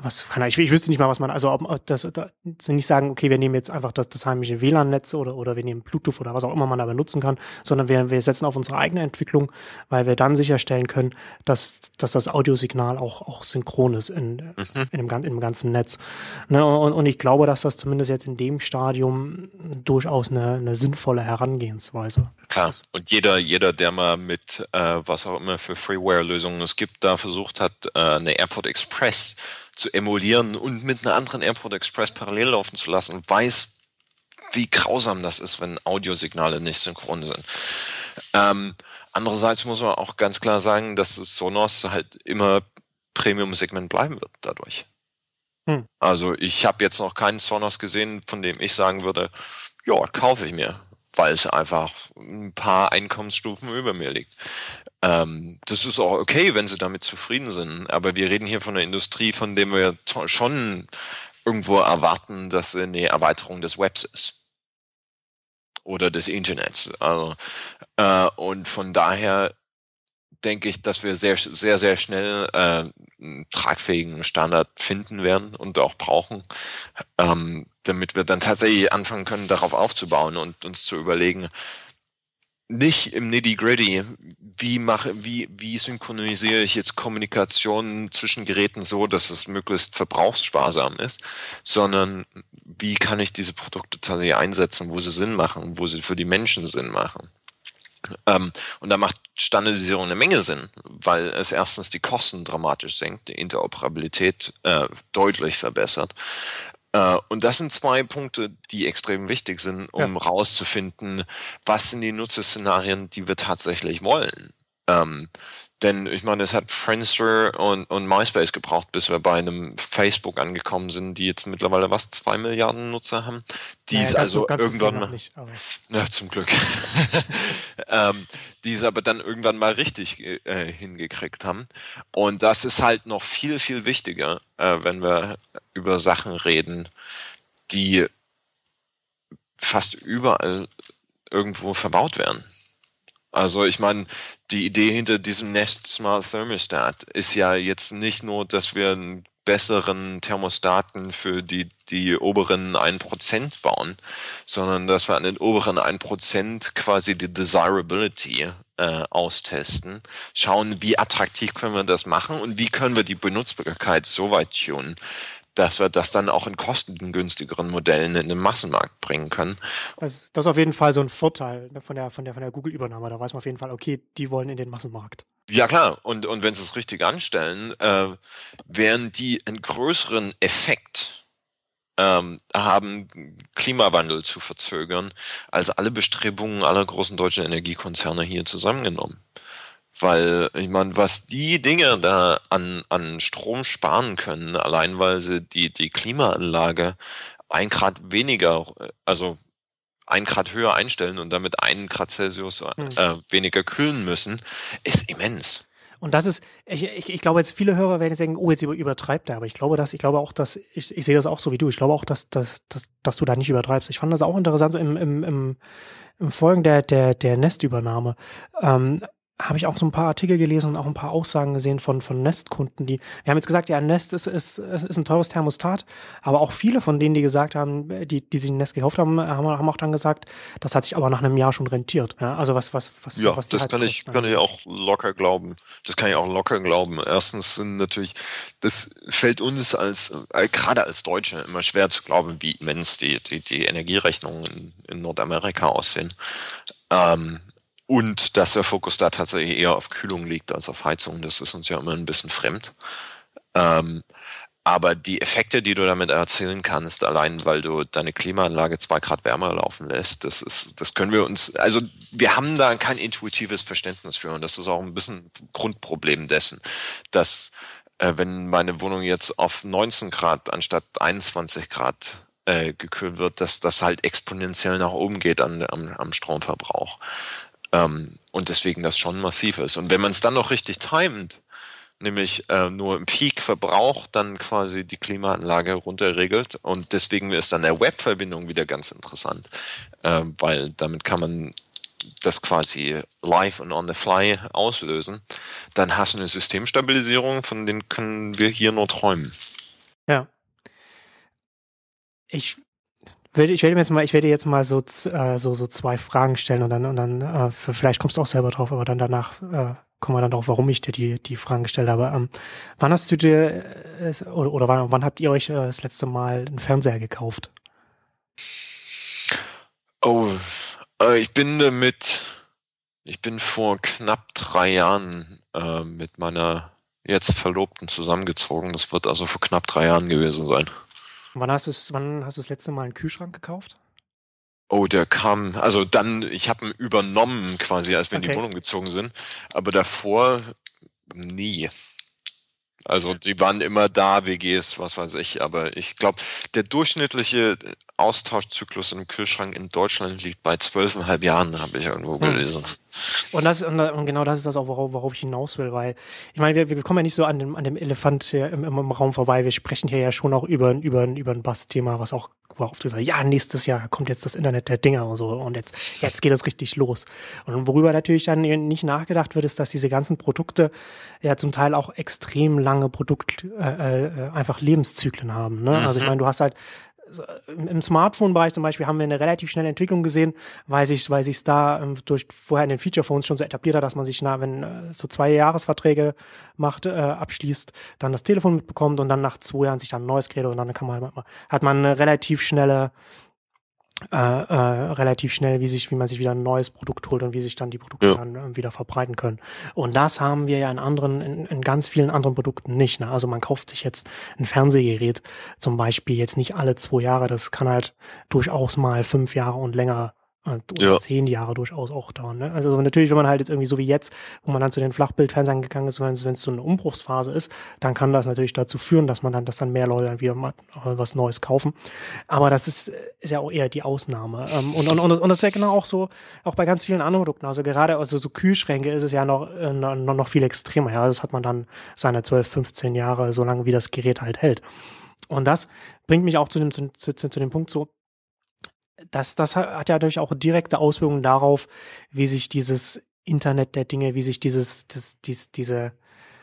was kann ich, ich wüsste nicht mal, was man, also ob das, das nicht sagen, okay, wir nehmen jetzt einfach das, das heimische WLAN-Netz oder, oder wir nehmen Bluetooth oder was auch immer man da benutzen kann, sondern wir, wir setzen auf unsere eigene Entwicklung, weil wir dann sicherstellen können, dass, dass das Audiosignal auch, auch synchron ist in, mhm. in, dem, in dem ganzen Netz. Ne, und, und ich glaube, dass das zumindest jetzt in dem Stadium durchaus eine, eine sinnvolle Herangehensweise Klar. ist. Und jeder, jeder, der mal mit äh, was auch immer für Freeware-Lösungen es gibt, da versucht hat, äh, eine Airport Express zu emulieren und mit einer anderen Airport Express parallel laufen zu lassen und weiß, wie grausam das ist, wenn Audiosignale nicht synchron sind. Ähm, andererseits muss man auch ganz klar sagen, dass Sonos halt immer Premium-Segment bleiben wird dadurch. Hm. Also ich habe jetzt noch keinen Sonos gesehen, von dem ich sagen würde, ja, kaufe ich mir, weil es einfach ein paar Einkommensstufen über mir liegt. Ähm, das ist auch okay, wenn sie damit zufrieden sind. Aber wir reden hier von einer Industrie, von der wir schon irgendwo erwarten, dass sie eine Erweiterung des Webs ist. Oder des Internets. Also, äh, und von daher denke ich, dass wir sehr, sehr, sehr schnell äh, einen tragfähigen Standard finden werden und auch brauchen, ähm, damit wir dann tatsächlich anfangen können, darauf aufzubauen und uns zu überlegen, nicht im Nitty-Gritty, wie mache, wie, wie synchronisiere ich jetzt Kommunikation zwischen Geräten so, dass es möglichst verbrauchssparsam ist, sondern wie kann ich diese Produkte tatsächlich einsetzen, wo sie Sinn machen, wo sie für die Menschen Sinn machen. Ähm, und da macht Standardisierung eine Menge Sinn, weil es erstens die Kosten dramatisch senkt, die Interoperabilität äh, deutlich verbessert äh, und das sind zwei Punkte, die extrem wichtig sind, um ja. rauszufinden, was sind die Nutzerszenarien, die wir tatsächlich wollen. Ähm, denn ich meine, es hat Friendster und, und MySpace gebraucht, bis wir bei einem Facebook angekommen sind, die jetzt mittlerweile was, zwei Milliarden Nutzer haben. Die naja, ist also so, irgendwann mal. Nicht, na, zum Glück. ähm, die es aber dann irgendwann mal richtig äh, hingekriegt haben. Und das ist halt noch viel, viel wichtiger, äh, wenn wir über Sachen reden, die fast überall irgendwo verbaut werden. Also ich meine, die Idee hinter diesem Nest Smart Thermostat ist ja jetzt nicht nur, dass wir einen besseren Thermostaten für die, die oberen 1% bauen, sondern dass wir an den oberen 1% quasi die Desirability äh, austesten, schauen, wie attraktiv können wir das machen und wie können wir die Benutzbarkeit so weit tunen, dass wir das dann auch in kostengünstigeren Modellen in den Massenmarkt bringen können. Das, das ist auf jeden Fall so ein Vorteil ne, von der, von der, von der Google-Übernahme. Da weiß man auf jeden Fall, okay, die wollen in den Massenmarkt. Ja klar, und, und wenn sie es richtig anstellen, äh, werden die einen größeren Effekt ähm, haben, Klimawandel zu verzögern, als alle Bestrebungen aller großen deutschen Energiekonzerne hier zusammengenommen. Weil, ich meine, was die Dinge da an, an Strom sparen können, allein weil sie die, die Klimaanlage ein Grad weniger, also ein Grad höher einstellen und damit einen Grad Celsius hm. äh, weniger kühlen müssen, ist immens. Und das ist, ich, ich, ich glaube jetzt viele Hörer werden jetzt denken, oh, jetzt übertreibt er, aber ich glaube, dass, ich glaube auch, dass, ich, ich sehe das auch so wie du, ich glaube auch, dass, dass, dass, dass du da nicht übertreibst. Ich fand das auch interessant, so im, im, im, im Folgen der, der, der Nestübernahme. Ähm, habe ich auch so ein paar Artikel gelesen und auch ein paar Aussagen gesehen von, von Nest-Kunden, die, wir haben jetzt gesagt, ja, Nest ist, ist, ist ein teures Thermostat, aber auch viele von denen, die gesagt haben, die, die sich Nest gekauft haben, haben, haben auch dann gesagt, das hat sich aber nach einem Jahr schon rentiert. Ja, also was, was, was, ja, was das kann ich, kann ich auch locker glauben. Das kann ich auch locker glauben. Erstens sind natürlich, das fällt uns als, äh, gerade als Deutsche immer schwer zu glauben, wie immens die, die, die Energierechnungen in, in Nordamerika aussehen. Ähm, und dass der Fokus da tatsächlich eher auf Kühlung liegt als auf Heizung. Das ist uns ja immer ein bisschen fremd. Ähm, aber die Effekte, die du damit erzielen kannst, allein weil du deine Klimaanlage zwei Grad wärmer laufen lässt, das ist, das können wir uns, also wir haben da kein intuitives Verständnis für und das ist auch ein bisschen Grundproblem dessen, dass äh, wenn meine Wohnung jetzt auf 19 Grad anstatt 21 Grad äh, gekühlt wird, dass das halt exponentiell nach oben geht an, am, am Stromverbrauch. Ähm, und deswegen das schon massiv ist. Und wenn man es dann noch richtig timet, nämlich äh, nur im Peak verbraucht, dann quasi die Klimaanlage runterregelt. Und deswegen ist dann der Webverbindung wieder ganz interessant, äh, weil damit kann man das quasi live und on the fly auslösen. Dann hast du eine Systemstabilisierung, von denen können wir hier nur träumen. Ja. Ich ich werde jetzt mal, ich werde jetzt mal so, äh, so, so zwei Fragen stellen und dann, und dann, äh, vielleicht kommst du auch selber drauf, aber dann danach äh, kommen wir dann drauf, warum ich dir die, die Fragen gestellt habe. Ähm, wann hast du dir, äh, oder, oder wann, wann habt ihr euch das letzte Mal einen Fernseher gekauft? Oh, ich bin mit, ich bin vor knapp drei Jahren mit meiner jetzt Verlobten zusammengezogen. Das wird also vor knapp drei Jahren gewesen sein. Wann hast du wann hast du das letzte Mal einen Kühlschrank gekauft? Oh, der kam, also dann, ich habe ihn übernommen quasi, als wir okay. in die Wohnung gezogen sind. Aber davor nie. Also die waren immer da, WGs, was weiß ich, aber ich glaube, der durchschnittliche Austauschzyklus im Kühlschrank in Deutschland liegt bei zwölfeinhalb Jahren, habe ich irgendwo hm. gelesen. Und, das, und genau das ist das auch, worauf, worauf ich hinaus will, weil ich meine, wir, wir kommen ja nicht so an dem, an dem Elefant im, im Raum vorbei. Wir sprechen hier ja schon auch über, über, über ein Bass-Thema, was auch oft gesagt ja, nächstes Jahr kommt jetzt das Internet der Dinger und so und jetzt, jetzt geht es richtig los. Und worüber natürlich dann nicht nachgedacht wird, ist, dass diese ganzen Produkte ja zum Teil auch extrem lange Produkt, äh, äh, einfach Lebenszyklen haben. Ne? Also ich mhm. meine, du hast halt im Smartphone-Bereich zum Beispiel haben wir eine relativ schnelle Entwicklung gesehen, weil sich weil sich's da ähm, durch vorher in den Feature-Phones schon so etabliert hat, dass man sich, na, wenn äh, so zwei Jahresverträge macht, äh, abschließt, dann das Telefon mitbekommt und dann nach zwei Jahren sich dann ein neues Gerät und dann kann man halt, hat man eine relativ schnelle äh, äh, relativ schnell, wie sich, wie man sich wieder ein neues Produkt holt und wie sich dann die Produkte ja. dann äh, wieder verbreiten können. Und das haben wir ja in anderen, in, in ganz vielen anderen Produkten nicht. Ne? Also man kauft sich jetzt ein Fernsehgerät zum Beispiel jetzt nicht alle zwei Jahre. Das kann halt durchaus mal fünf Jahre und länger ja. zehn Jahre durchaus auch dauern. Ne? Also natürlich, wenn man halt jetzt irgendwie so wie jetzt, wo man dann zu den Flachbildfernsehern gegangen ist, wenn es so eine Umbruchsphase ist, dann kann das natürlich dazu führen, dass man dann, dass dann mehr Leute dann wieder mal was Neues kaufen. Aber das ist, ist ja auch eher die Ausnahme. Ähm, und, und, und, und das ist ja genau auch so, auch bei ganz vielen anderen Produkten. Also gerade also so Kühlschränke ist es ja noch, äh, noch, noch viel extremer. Ja, das hat man dann seine 12, 15 Jahre, so lange wie das Gerät halt hält. Und das bringt mich auch zu dem, zu, zu, zu dem Punkt so, das, das hat ja natürlich auch direkte Auswirkungen darauf, wie sich dieses Internet der Dinge, wie sich dieses, das, dies, diese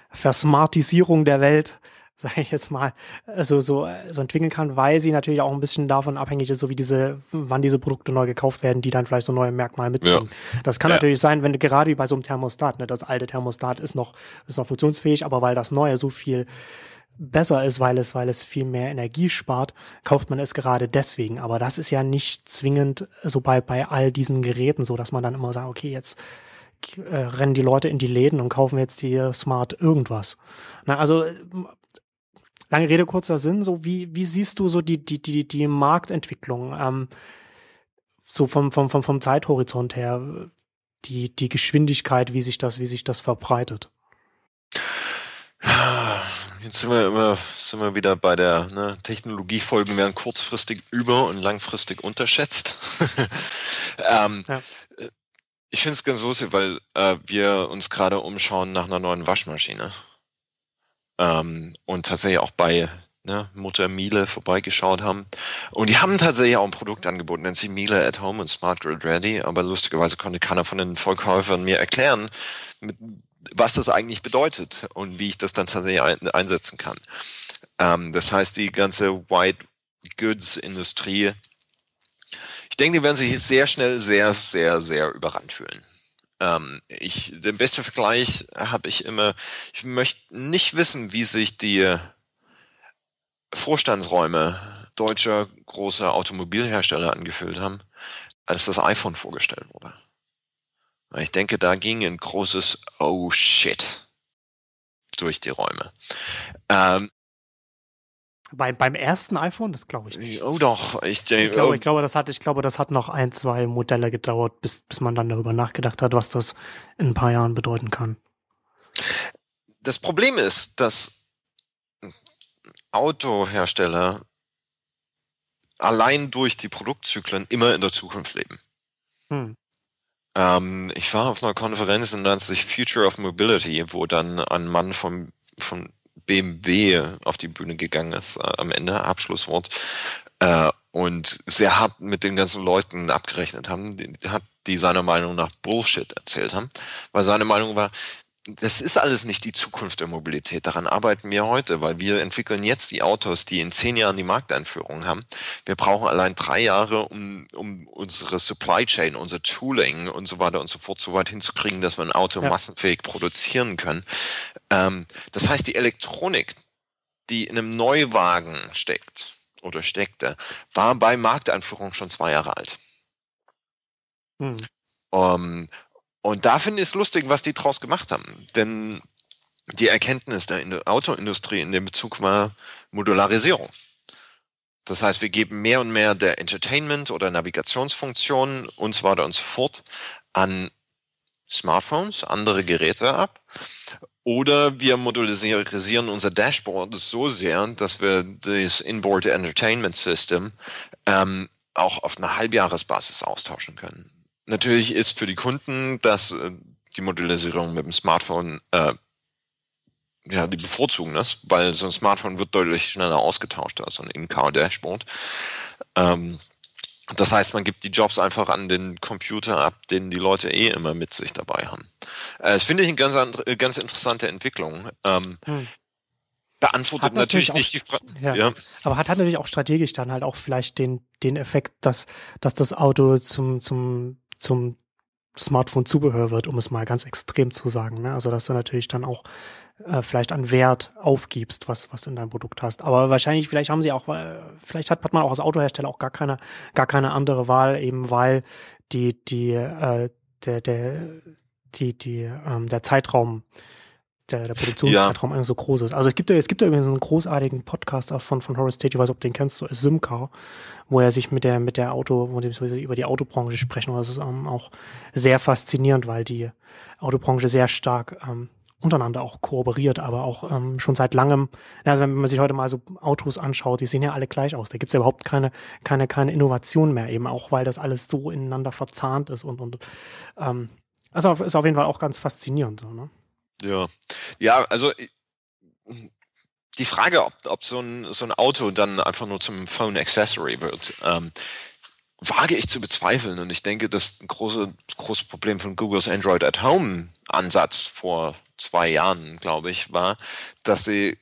Versmartisierung der Welt sage ich jetzt mal, also so, so entwickeln kann, weil sie natürlich auch ein bisschen davon abhängig ist, so wie diese, wann diese Produkte neu gekauft werden, die dann vielleicht so neue Merkmale mitbringen. Ja. Das kann ja. natürlich sein, wenn gerade wie bei so einem Thermostat, ne, das alte Thermostat ist noch, ist noch funktionsfähig, aber weil das neue so viel besser ist, weil es, weil es viel mehr Energie spart, kauft man es gerade deswegen. Aber das ist ja nicht zwingend so bei, bei all diesen Geräten so, dass man dann immer sagt, okay, jetzt äh, rennen die Leute in die Läden und kaufen jetzt die Smart irgendwas. Na, also lange Rede, kurzer Sinn, so wie, wie siehst du so die, die, die, die Marktentwicklung, ähm, so vom, vom, vom, vom Zeithorizont her, die, die Geschwindigkeit, wie sich das, wie sich das verbreitet? Jetzt sind wir immer, sind wir wieder bei der ne, Technologiefolgen werden kurzfristig über- und langfristig unterschätzt. ähm, ja. Ich finde es ganz lustig, weil äh, wir uns gerade umschauen nach einer neuen Waschmaschine. Ähm, und tatsächlich auch bei ne, Mutter Miele vorbeigeschaut haben. Und die haben tatsächlich auch ein Produkt angeboten, nennt sich Miele at Home und Smart Grid Ready. Aber lustigerweise konnte keiner von den Verkäufern mir erklären, mit, was das eigentlich bedeutet und wie ich das dann tatsächlich ein, einsetzen kann. Ähm, das heißt, die ganze White Goods Industrie, ich denke, die werden sich sehr schnell sehr, sehr, sehr überrannt fühlen. Ähm, ich, den besten Vergleich habe ich immer, ich möchte nicht wissen, wie sich die Vorstandsräume deutscher großer Automobilhersteller angefühlt haben, als das iPhone vorgestellt wurde. Ich denke, da ging ein großes Oh shit durch die Räume. Ähm, bei, beim ersten iPhone, das glaube ich nicht. Oh doch, ich, ich, glaube, ich glaube, das hat, ich glaube, das hat noch ein, zwei Modelle gedauert, bis, bis man dann darüber nachgedacht hat, was das in ein paar Jahren bedeuten kann. Das Problem ist, dass Autohersteller allein durch die Produktzyklen immer in der Zukunft leben. Hm. Ähm, ich war auf einer Konferenz und nannte sich Future of Mobility, wo dann ein Mann vom, von BMW auf die Bühne gegangen ist, äh, am Ende, Abschlusswort, äh, und sehr hart mit den ganzen Leuten abgerechnet haben, die, die seiner Meinung nach Bullshit erzählt haben, weil seine Meinung war, das ist alles nicht die Zukunft der Mobilität. Daran arbeiten wir heute, weil wir entwickeln jetzt die Autos, die in zehn Jahren die Markteinführung haben. Wir brauchen allein drei Jahre, um, um unsere Supply Chain, unser Tooling und so weiter und so fort so weit hinzukriegen, dass wir ein Auto ja. massenfähig produzieren können. Ähm, das heißt, die Elektronik, die in einem Neuwagen steckt oder steckte, war bei Markteinführung schon zwei Jahre alt. Hm. Um, und da finde ich es lustig, was die draus gemacht haben. Denn die Erkenntnis der Autoindustrie in dem Bezug war Modularisierung. Das heißt, wir geben mehr und mehr der Entertainment- oder Navigationsfunktionen und so weiter und so fort an Smartphones, andere Geräte ab. Oder wir modulisieren unser Dashboard so sehr, dass wir das Inboard Entertainment System ähm, auch auf einer Halbjahresbasis austauschen können. Natürlich ist für die Kunden, dass äh, die Modellisierung mit dem Smartphone äh, ja, die bevorzugen das, weil so ein Smartphone wird deutlich schneller ausgetauscht als so ein In-Car-Dashboard. Ähm, das heißt, man gibt die Jobs einfach an den Computer ab, den die Leute eh immer mit sich dabei haben. Äh, das finde ich eine ganz, andere, ganz interessante Entwicklung. Ähm, hm. Beantwortet natürlich, natürlich, nicht auch, die Frage. Ja, ja. Aber hat, hat natürlich auch strategisch dann halt auch vielleicht den, den Effekt, dass, dass das Auto zum, zum zum Smartphone-Zubehör wird, um es mal ganz extrem zu sagen. Ne? Also dass du natürlich dann auch äh, vielleicht an Wert aufgibst, was, was du in deinem Produkt hast. Aber wahrscheinlich, vielleicht haben sie auch, äh, vielleicht hat, hat man auch als Autohersteller auch gar keine, gar keine andere Wahl, eben weil die, die, äh, der, der, die, die, ähm, der Zeitraum der, der Produktionszeitraum ja. so groß ist. Also es gibt ja, es gibt ja übrigens einen großartigen Podcast von, von Horace Tate, ich weiß, ob du den kennst, so Simcar, wo er sich mit der, mit der Auto, wo die über die Autobranche sprechen. Und das ist ähm, auch sehr faszinierend, weil die Autobranche sehr stark ähm, untereinander auch kooperiert, aber auch ähm, schon seit langem, also wenn man sich heute mal so Autos anschaut, die sehen ja alle gleich aus. Da gibt's ja überhaupt keine, keine, keine Innovation mehr, eben auch weil das alles so ineinander verzahnt ist und, und ähm, also ist auf jeden Fall auch ganz faszinierend so, ne? Ja, ja, also die Frage, ob, ob so, ein, so ein Auto dann einfach nur zum Phone Accessory wird. Ähm, wage ich zu bezweifeln. Und ich denke, das große, große Problem von Googles Android at Home Ansatz vor zwei Jahren, glaube ich, war, dass sie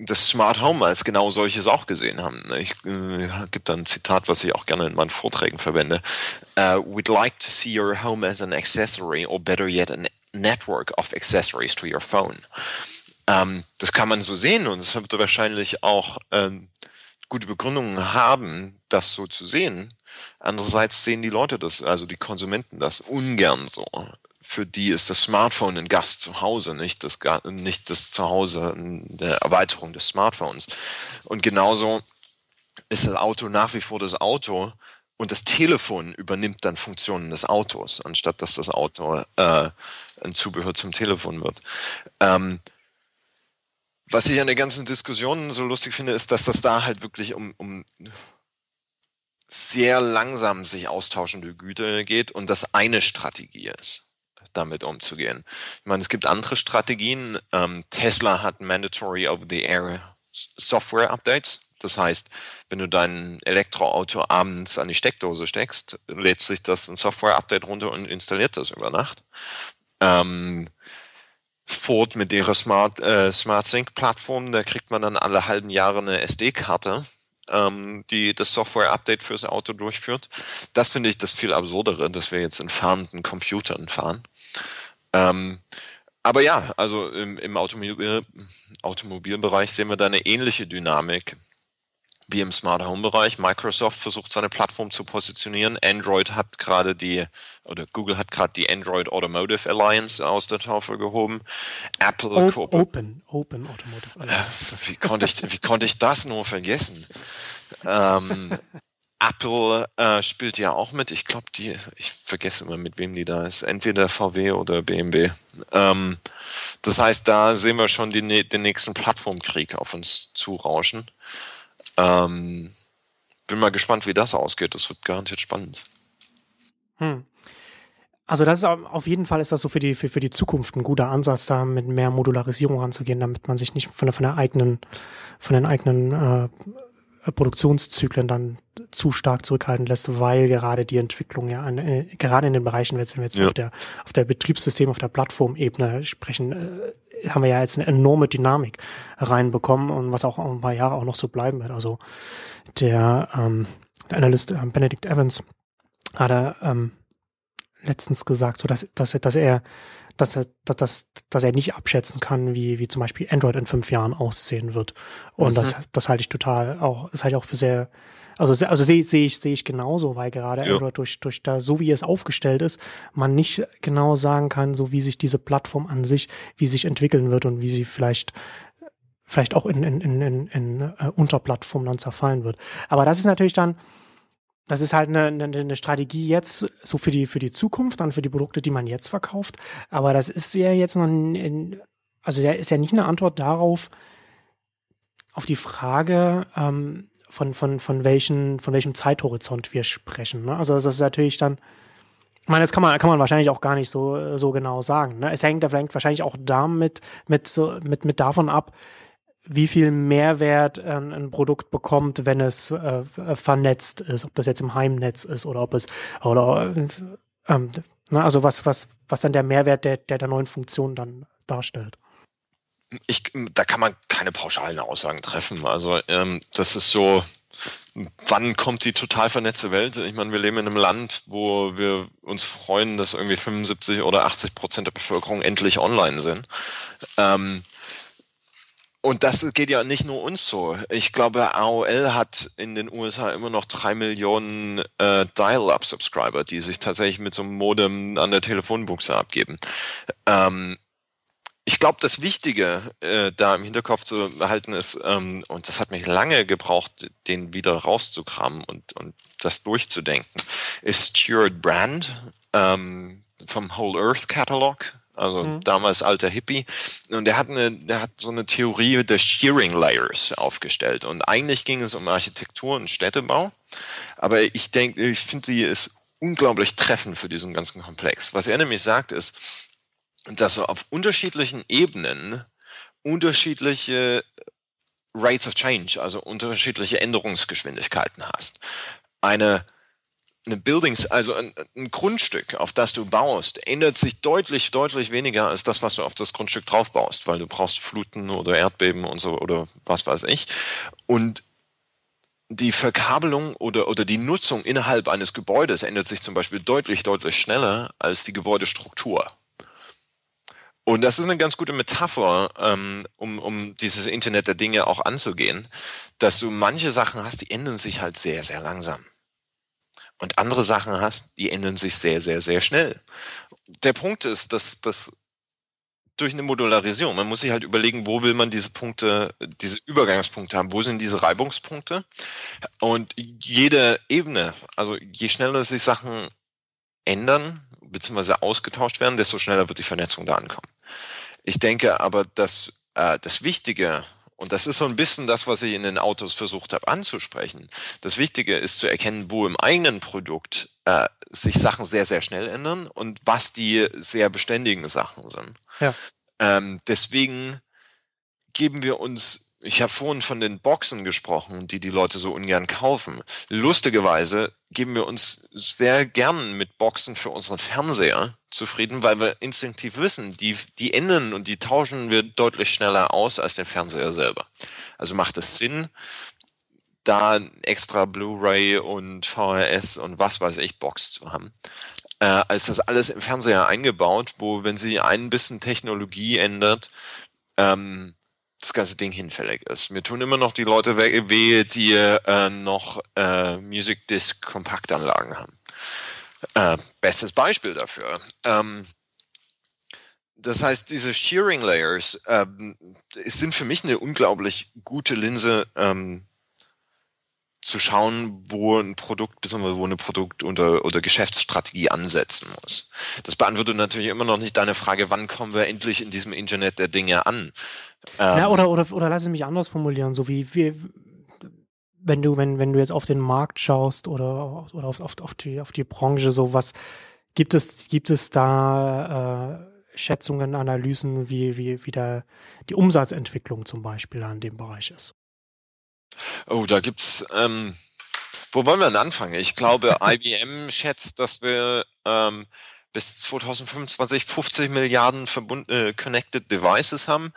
das Smart Home als genau solches auch gesehen haben. Ich äh, gibt da ein Zitat, was ich auch gerne in meinen Vorträgen verwende. Uh, we'd like to see your home as an accessory or better yet a network of accessories to your phone. Ähm, das kann man so sehen und es wird wahrscheinlich auch ähm, gute Begründungen haben, das so zu sehen. Andererseits sehen die Leute das, also die Konsumenten das ungern so für die ist das Smartphone ein Gast zu Hause, nicht das, nicht das Zuhause eine Erweiterung des Smartphones. Und genauso ist das Auto nach wie vor das Auto und das Telefon übernimmt dann Funktionen des Autos, anstatt dass das Auto äh, ein Zubehör zum Telefon wird. Ähm, was ich an der ganzen Diskussion so lustig finde, ist, dass das da halt wirklich um, um sehr langsam sich austauschende Güter geht und das eine Strategie ist damit umzugehen. Ich meine, es gibt andere Strategien. Ähm, Tesla hat Mandatory Over-the-Air Software Updates. Das heißt, wenn du dein Elektroauto abends an die Steckdose steckst, lädt sich das ein Software-Update runter und installiert das über Nacht. Ähm, Ford mit ihrer Smart, äh, Smart Sync Plattform, da kriegt man dann alle halben Jahre eine SD-Karte ähm, die das Software-Update fürs Auto durchführt. Das finde ich das viel absurdere, dass wir jetzt in fahrenden Computern fahren. Ähm, aber ja, also im, im Automobil, Automobilbereich sehen wir da eine ähnliche Dynamik wie im Smart Home Bereich. Microsoft versucht seine Plattform zu positionieren. Android hat gerade die, oder Google hat gerade die Android Automotive Alliance aus der Taufe gehoben. Apple o Open, Open Automotive Alliance. Wie konnte ich, wie konnte ich das nur vergessen? ähm, Apple äh, spielt ja auch mit. Ich glaube, die, ich vergesse immer, mit wem die da ist. Entweder VW oder BMW. Ähm, das heißt, da sehen wir schon die, den nächsten Plattformkrieg auf uns zurauschen. Ähm, bin mal gespannt, wie das ausgeht. Das wird garantiert spannend. Hm. Also das ist auf jeden Fall ist das so für die für, für die Zukunft ein guter Ansatz, da mit mehr Modularisierung ranzugehen, damit man sich nicht von von der eigenen von den eigenen äh, Produktionszyklen dann zu stark zurückhalten lässt, weil gerade die Entwicklung ja an, äh, gerade in den Bereichen, wenn wir jetzt ja. auf der auf der Betriebssystem, auf der Plattformebene sprechen, äh, haben wir ja jetzt eine enorme Dynamik reinbekommen und was auch ein paar Jahre auch noch so bleiben wird. Also der, ähm, der Analyst äh, Benedict Evans hat er ähm, letztens gesagt, so dass, dass, dass er dass er, dass, dass er nicht abschätzen kann, wie, wie zum Beispiel Android in fünf Jahren aussehen wird. Und mhm. das, das halte ich total auch, das halte ich auch für sehr, also, also sehe seh ich, sehe ich genauso, weil gerade ja. Android durch, durch da, so wie es aufgestellt ist, man nicht genau sagen kann, so wie sich diese Plattform an sich, wie sich entwickeln wird und wie sie vielleicht vielleicht auch in, in, in, in, in uh, Unterplattformen dann zerfallen wird. Aber das ist natürlich dann, das ist halt eine, eine, eine Strategie jetzt so für die, für die Zukunft, dann für die Produkte, die man jetzt verkauft. Aber das ist ja jetzt noch, ein, also der ist ja nicht eine Antwort darauf, auf die Frage, ähm, von, von, von, welchen, von welchem Zeithorizont wir sprechen. Ne? Also das ist natürlich dann, ich meine, das kann man, kann man wahrscheinlich auch gar nicht so, so genau sagen. Ne? Es hängt, hängt wahrscheinlich auch damit mit, so, mit, mit davon ab, wie viel Mehrwert ein, ein Produkt bekommt, wenn es äh, vernetzt ist, ob das jetzt im Heimnetz ist oder ob es oder ähm, ne? also was, was, was dann der Mehrwert der, der, der neuen Funktion dann darstellt ich, da kann man keine pauschalen Aussagen treffen. Also ähm, das ist so, wann kommt die total vernetzte Welt? Ich meine, wir leben in einem Land, wo wir uns freuen, dass irgendwie 75 oder 80 Prozent der Bevölkerung endlich online sind. Ähm, und das geht ja nicht nur uns so. Ich glaube, AOL hat in den USA immer noch drei Millionen äh, Dial-Up-Subscriber, die sich tatsächlich mit so einem Modem an der Telefonbuchse abgeben. Ähm, ich glaube, das Wichtige äh, da im Hinterkopf zu behalten ist, ähm, und das hat mich lange gebraucht, den wieder rauszukramen und, und das durchzudenken, ist Stuart Brand ähm, vom Whole Earth Catalog, also mhm. damals alter Hippie. Und der hat eine, der hat so eine Theorie der Shearing Layers aufgestellt. Und eigentlich ging es um Architektur und Städtebau. Aber ich denke, ich finde, sie ist unglaublich treffend für diesen ganzen Komplex. Was er nämlich sagt, ist, dass du auf unterschiedlichen Ebenen unterschiedliche Rates of Change, also unterschiedliche Änderungsgeschwindigkeiten hast. Eine eine Buildings, also ein, ein, Grundstück, auf das du baust, ändert sich deutlich, deutlich weniger als das, was du auf das Grundstück drauf baust, weil du brauchst Fluten oder Erdbeben und so oder was weiß ich. Und die Verkabelung oder, oder die Nutzung innerhalb eines Gebäudes ändert sich zum Beispiel deutlich, deutlich schneller als die Gebäudestruktur. Und das ist eine ganz gute Metapher, ähm, um, um dieses Internet der Dinge auch anzugehen, dass du manche Sachen hast, die ändern sich halt sehr, sehr langsam. Und andere Sachen hast, die ändern sich sehr, sehr, sehr schnell. Der Punkt ist, dass, dass durch eine Modularisierung, man muss sich halt überlegen, wo will man diese Punkte, diese Übergangspunkte haben, wo sind diese Reibungspunkte? Und jede Ebene, also je schneller sich Sachen ändern, beziehungsweise ausgetauscht werden, desto schneller wird die Vernetzung da ankommen. Ich denke aber, dass äh, das Wichtige, und das ist so ein bisschen das, was ich in den Autos versucht habe anzusprechen, das Wichtige ist zu erkennen, wo im eigenen Produkt äh, sich Sachen sehr, sehr schnell ändern und was die sehr beständigen Sachen sind. Ja. Ähm, deswegen geben wir uns ich habe vorhin von den Boxen gesprochen, die die Leute so ungern kaufen. Lustigerweise geben wir uns sehr gern mit Boxen für unseren Fernseher zufrieden, weil wir instinktiv wissen, die, die ändern und die tauschen wir deutlich schneller aus als den Fernseher selber. Also macht es Sinn, da extra Blu-ray und VHS und was weiß ich Box zu haben. Äh, als das alles im Fernseher eingebaut, wo wenn sie ein bisschen Technologie ändert, ähm, das ganze Ding hinfällig ist. Mir tun immer noch die Leute weh, die äh, noch äh, Music Disc Kompaktanlagen haben. Äh, bestes Beispiel dafür. Ähm, das heißt, diese Shearing Layers ähm, sind für mich eine unglaublich gute Linse, ähm, zu schauen, wo ein Produkt, beziehungsweise wo eine Produkt- oder, oder Geschäftsstrategie ansetzen muss. Das beantwortet natürlich immer noch nicht deine Frage, wann kommen wir endlich in diesem Internet der Dinge an? Ähm, ja, oder, oder, oder lass es mich anders formulieren, so wie, wie wenn du, wenn, wenn du jetzt auf den Markt schaust oder, oder auf, auf, auf, die, auf die Branche, so was gibt es, gibt es da äh, Schätzungen, Analysen, wie, wie, wie da die Umsatzentwicklung zum Beispiel an dem Bereich ist? Oh, da gibt's, ähm, wo wollen wir denn anfangen? Ich glaube, IBM schätzt, dass wir ähm, bis 2025 50 Milliarden verbund, äh, Connected Devices haben.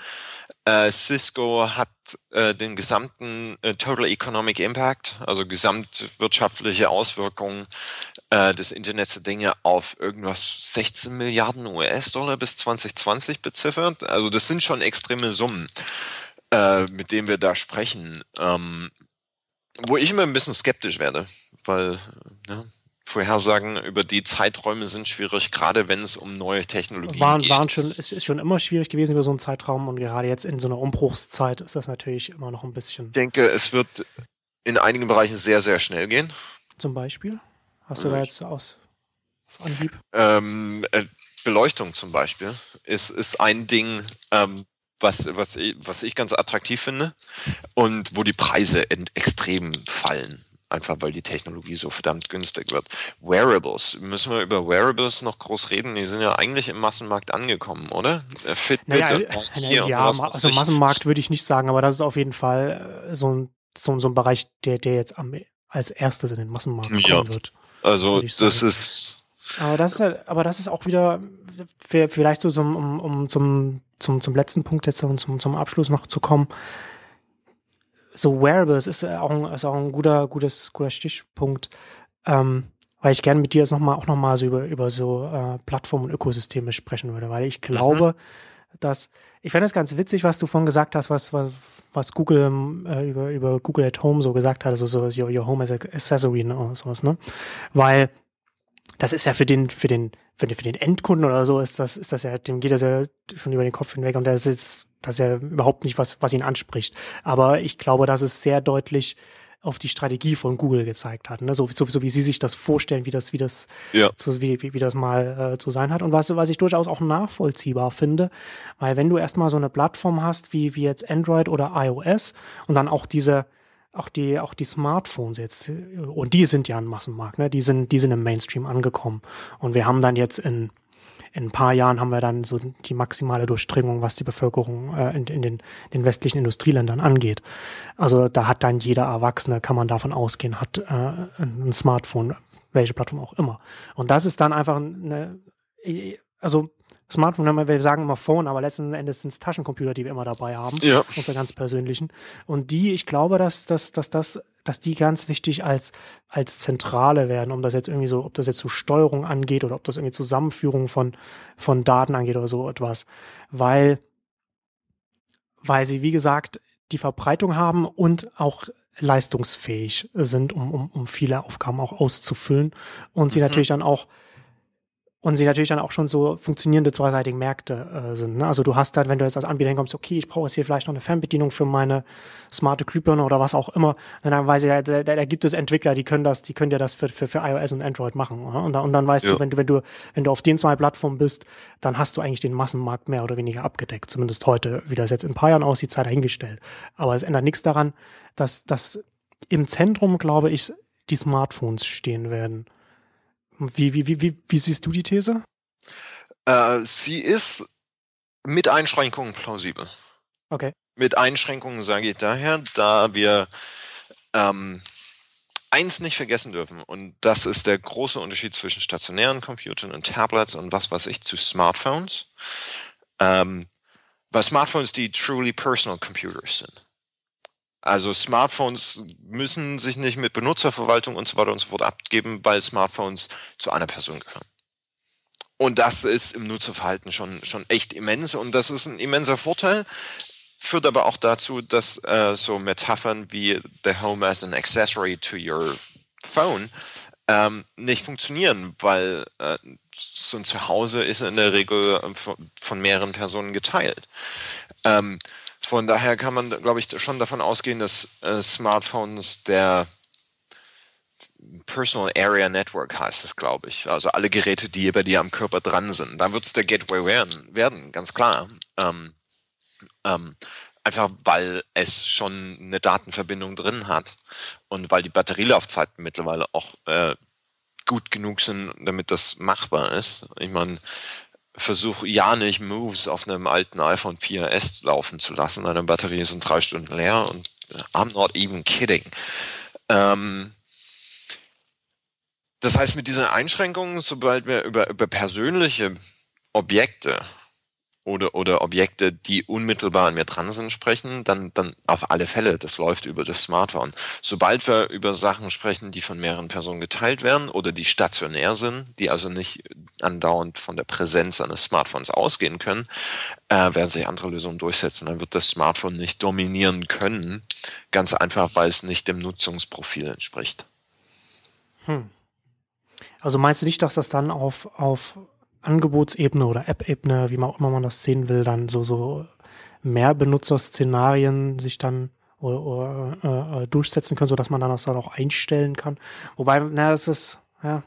Äh, Cisco hat äh, den gesamten äh, Total Economic Impact, also gesamtwirtschaftliche Auswirkungen äh, des Internets der Dinge auf irgendwas 16 Milliarden US-Dollar bis 2020 beziffert. Also das sind schon extreme Summen äh, mit dem wir da sprechen, ähm, wo ich immer ein bisschen skeptisch werde, weil ne, Vorhersagen über die Zeiträume sind schwierig, gerade wenn es um neue Technologien waren, geht. Waren schon, es ist schon immer schwierig gewesen über so einen Zeitraum und gerade jetzt in so einer Umbruchszeit ist das natürlich immer noch ein bisschen. Ich denke, es wird in einigen Bereichen sehr, sehr schnell gehen. Zum Beispiel? Hast du da jetzt aus Anhieb? Ähm, äh, Beleuchtung zum Beispiel ist, ist ein Ding, ähm, was, was, was ich ganz attraktiv finde und wo die Preise extrem fallen. Einfach weil die Technologie so verdammt günstig wird. Wearables. Müssen wir über Wearables noch groß reden? Die sind ja eigentlich im Massenmarkt angekommen, oder? Äh, Fitbit, naja, naja, ja, also Massenmarkt würde ich nicht sagen, aber das ist auf jeden Fall äh, so ein, so, so ein Bereich, der, der jetzt am, als erstes in den Massenmarkt kommen ja. wird. Also das ist. Aber das ist, aber das ist auch wieder vielleicht so zum, um, um zum zum, zum letzten Punkt jetzt und zum, zum Abschluss noch zu kommen. So Wearables ist auch ein, ist auch ein guter, gutes, guter Stichpunkt, ähm, weil ich gerne mit dir jetzt noch mal, auch nochmal so über, über so äh, Plattformen und Ökosysteme sprechen würde, weil ich glaube, mhm. dass ich fände es ganz witzig, was du vorhin gesagt hast, was, was, was Google äh, über, über Google at Home so gesagt hat, also so your, your Home as Accessory und ne, sowas, ne? Weil das ist ja für den, für den, für den, für den Endkunden oder so, ist das, ist das ja, dem geht das ja schon über den Kopf hinweg und das ist, das ist ja überhaupt nicht was, was ihn anspricht. Aber ich glaube, dass es sehr deutlich auf die Strategie von Google gezeigt hat, ne? so, so, so wie sie sich das vorstellen, wie das, wie das, ja. so, wie, wie, wie das mal äh, zu sein hat und was, was ich durchaus auch nachvollziehbar finde, weil wenn du erstmal so eine Plattform hast wie, wie jetzt Android oder iOS und dann auch diese, auch die, auch die Smartphones jetzt, und die sind ja ein Massenmarkt, ne? Die sind, die sind im Mainstream angekommen. Und wir haben dann jetzt in, in ein paar Jahren haben wir dann so die maximale Durchdringung, was die Bevölkerung äh, in, in den, den westlichen Industrieländern angeht. Also da hat dann jeder Erwachsene, kann man davon ausgehen, hat äh, ein Smartphone, welche Plattform auch immer. Und das ist dann einfach eine, also Smartphone, wir sagen immer Phone, aber letzten Endes sind es Taschencomputer, die wir immer dabei haben. Ja. Unsere ganz persönlichen. Und die, ich glaube, dass, dass, dass, dass, dass die ganz wichtig als, als Zentrale werden, um das jetzt irgendwie so, ob das jetzt so Steuerung angeht oder ob das irgendwie Zusammenführung von, von Daten angeht oder so etwas. Weil, weil sie, wie gesagt, die Verbreitung haben und auch leistungsfähig sind, um, um, um viele Aufgaben auch auszufüllen und sie mhm. natürlich dann auch und sie natürlich dann auch schon so funktionierende zweiseitigen Märkte äh, sind. Ne? Also du hast dann, wenn du jetzt als Anbieter hinkommst, okay, ich brauche jetzt hier vielleicht noch eine Fernbedienung für meine smarte Glühbirne oder was auch immer, dann weiß ich, da, da, da gibt es Entwickler, die können das, die können dir das für, für, für iOS und Android machen. Oder? Und, dann, und dann weißt ja. du, wenn du, wenn du, wenn du auf den zwei Plattformen bist, dann hast du eigentlich den Massenmarkt mehr oder weniger abgedeckt. Zumindest heute, wie das jetzt in ein paar Jahren aussieht, sei dahingestellt. Aber es ändert nichts daran, dass, dass im Zentrum, glaube ich, die Smartphones stehen werden. Wie, wie, wie, wie, wie siehst du die These? Äh, sie ist mit Einschränkungen plausibel. Okay. Mit Einschränkungen sage ich daher, da wir ähm, eins nicht vergessen dürfen, und das ist der große Unterschied zwischen stationären Computern und Tablets und was weiß ich zu Smartphones. Ähm, bei Smartphones, die truly personal computers sind. Also Smartphones müssen sich nicht mit Benutzerverwaltung und so weiter und so fort abgeben, weil Smartphones zu einer Person gehören. Und das ist im Nutzerverhalten schon, schon echt immens und das ist ein immenser Vorteil. Führt aber auch dazu, dass äh, so Metaphern wie the home as an accessory to your phone ähm, nicht funktionieren, weil äh, so ein Zuhause ist in der Regel von, von mehreren Personen geteilt. Ähm, von daher kann man, glaube ich, schon davon ausgehen, dass äh, Smartphones der Personal Area Network heißt es, glaube ich. Also alle Geräte, die bei dir am Körper dran sind. Da wird es der Gateway werden, werden ganz klar. Ähm, ähm, einfach weil es schon eine Datenverbindung drin hat und weil die Batterielaufzeiten mittlerweile auch äh, gut genug sind, damit das machbar ist. Ich meine, versuche ja nicht Moves auf einem alten iPhone 4S laufen zu lassen. Eine Batterie ist in drei Stunden leer und äh, I'm not even kidding. Ähm, das heißt, mit diesen Einschränkungen, sobald wir über, über persönliche Objekte oder, oder Objekte, die unmittelbar an mir dran sind, sprechen, dann, dann auf alle Fälle, das läuft über das Smartphone. Sobald wir über Sachen sprechen, die von mehreren Personen geteilt werden oder die stationär sind, die also nicht andauernd von der Präsenz eines Smartphones ausgehen können, äh, werden sich andere Lösungen durchsetzen. Dann wird das Smartphone nicht dominieren können, ganz einfach, weil es nicht dem Nutzungsprofil entspricht. Hm. Also meinst du nicht, dass das dann auf, auf Angebotsebene oder App-Ebene, wie man auch immer man das sehen will, dann so, so mehr Benutzerszenarien sich dann oder, oder äh, äh, durchsetzen können, sodass man dann das dann auch einstellen kann. Wobei, na, es ist, ja,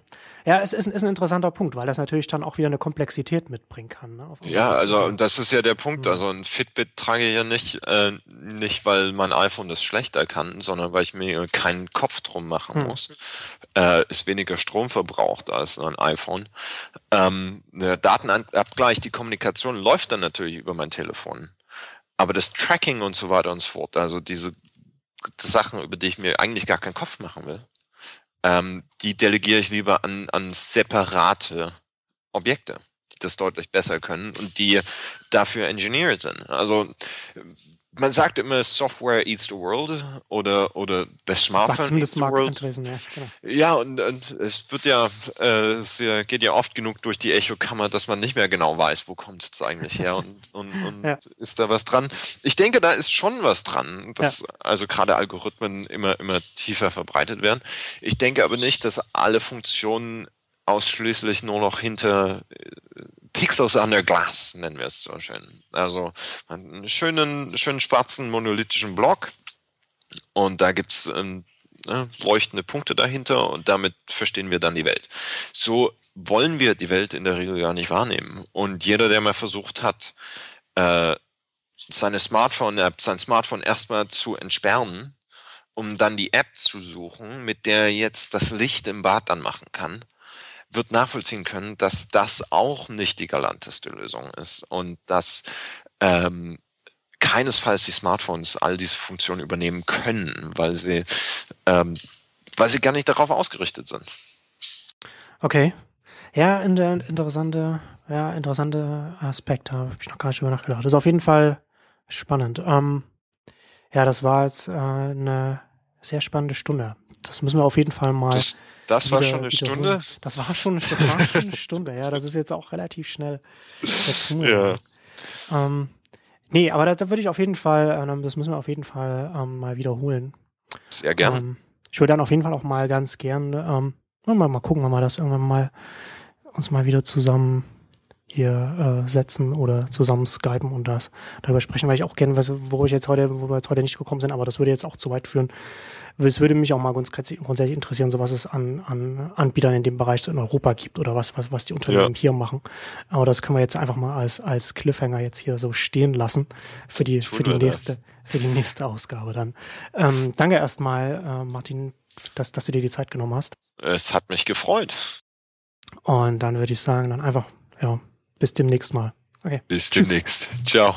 ja, es ist, ist, ein interessanter Punkt, weil das natürlich dann auch wieder eine Komplexität mitbringen kann. Ne, ja, also das ist ja der Punkt. Mhm. Also ein Fitbit trage ich ja nicht, äh, nicht weil mein iPhone das schlechter kann, sondern weil ich mir keinen Kopf drum machen mhm. muss. Äh, ist weniger Strom verbraucht als ein iPhone. Ähm, der Datenabgleich, die Kommunikation läuft dann natürlich über mein Telefon. Aber das Tracking und so weiter und so fort, also diese Sachen, über die ich mir eigentlich gar keinen Kopf machen will, ähm, die delegiere ich lieber an, an separate Objekte, die das deutlich besser können und die dafür engineert sind. Also man sagt immer Software eats the world oder oder the smartphone eats the world. Ja, genau. ja und, und, es wird ja äh, es geht ja oft genug durch die Echokammer, dass man nicht mehr genau weiß, wo kommt es eigentlich her und, und, und ja. ist da was dran. Ich denke, da ist schon was dran, dass ja. also gerade Algorithmen immer immer tiefer verbreitet werden. Ich denke aber nicht, dass alle Funktionen ausschließlich nur noch hinter äh, Pixels under Glass, nennen wir es so schön. Also einen schönen, schönen schwarzen monolithischen Block und da gibt's ähm, ne, leuchtende Punkte dahinter und damit verstehen wir dann die Welt. So wollen wir die Welt in der Regel gar nicht wahrnehmen. Und jeder, der mal versucht hat, äh, seine Smartphone-App, sein Smartphone erstmal zu entsperren, um dann die App zu suchen, mit der er jetzt das Licht im Bad anmachen kann, wird nachvollziehen können, dass das auch nicht die galanteste Lösung ist und dass ähm, keinesfalls die Smartphones all diese Funktionen übernehmen können, weil sie, ähm, weil sie gar nicht darauf ausgerichtet sind. Okay. Ja, in der interessante, ja, interessante Aspekt, da habe ich noch gar nicht drüber nachgedacht. Das ist auf jeden Fall spannend. Ähm, ja, das war jetzt äh, eine sehr spannende Stunde. Das müssen wir auf jeden Fall mal. Das, das war schon eine Stunde? Das war schon, das war schon eine Stunde, ja. Das ist jetzt auch relativ schnell. Jetzt ja. Ähm, nee, aber da, da würde ich auf jeden Fall, äh, das müssen wir auf jeden Fall ähm, mal wiederholen. Sehr gerne. Ähm, ich würde dann auf jeden Fall auch mal ganz gern, ähm, mal, mal gucken, wenn wir das irgendwann mal uns mal wieder zusammen hier äh, setzen oder zusammen skypen und das darüber sprechen, weil ich auch gerne, wo ich jetzt heute, wo wir jetzt heute nicht gekommen sind, aber das würde jetzt auch zu weit führen. Es würde mich auch mal grundsätzlich, grundsätzlich interessieren, so was es an, an Anbietern in dem Bereich in Europa gibt oder was, was, was die Unternehmen ja. hier machen. Aber das können wir jetzt einfach mal als, als Cliffhanger jetzt hier so stehen lassen für die, für die nächste, für die nächste Ausgabe dann. Ähm, danke erstmal, äh, Martin, dass, dass du dir die Zeit genommen hast. Es hat mich gefreut. Und dann würde ich sagen, dann einfach, ja, bis demnächst mal. Okay. Bis Tschüss. demnächst. Ciao.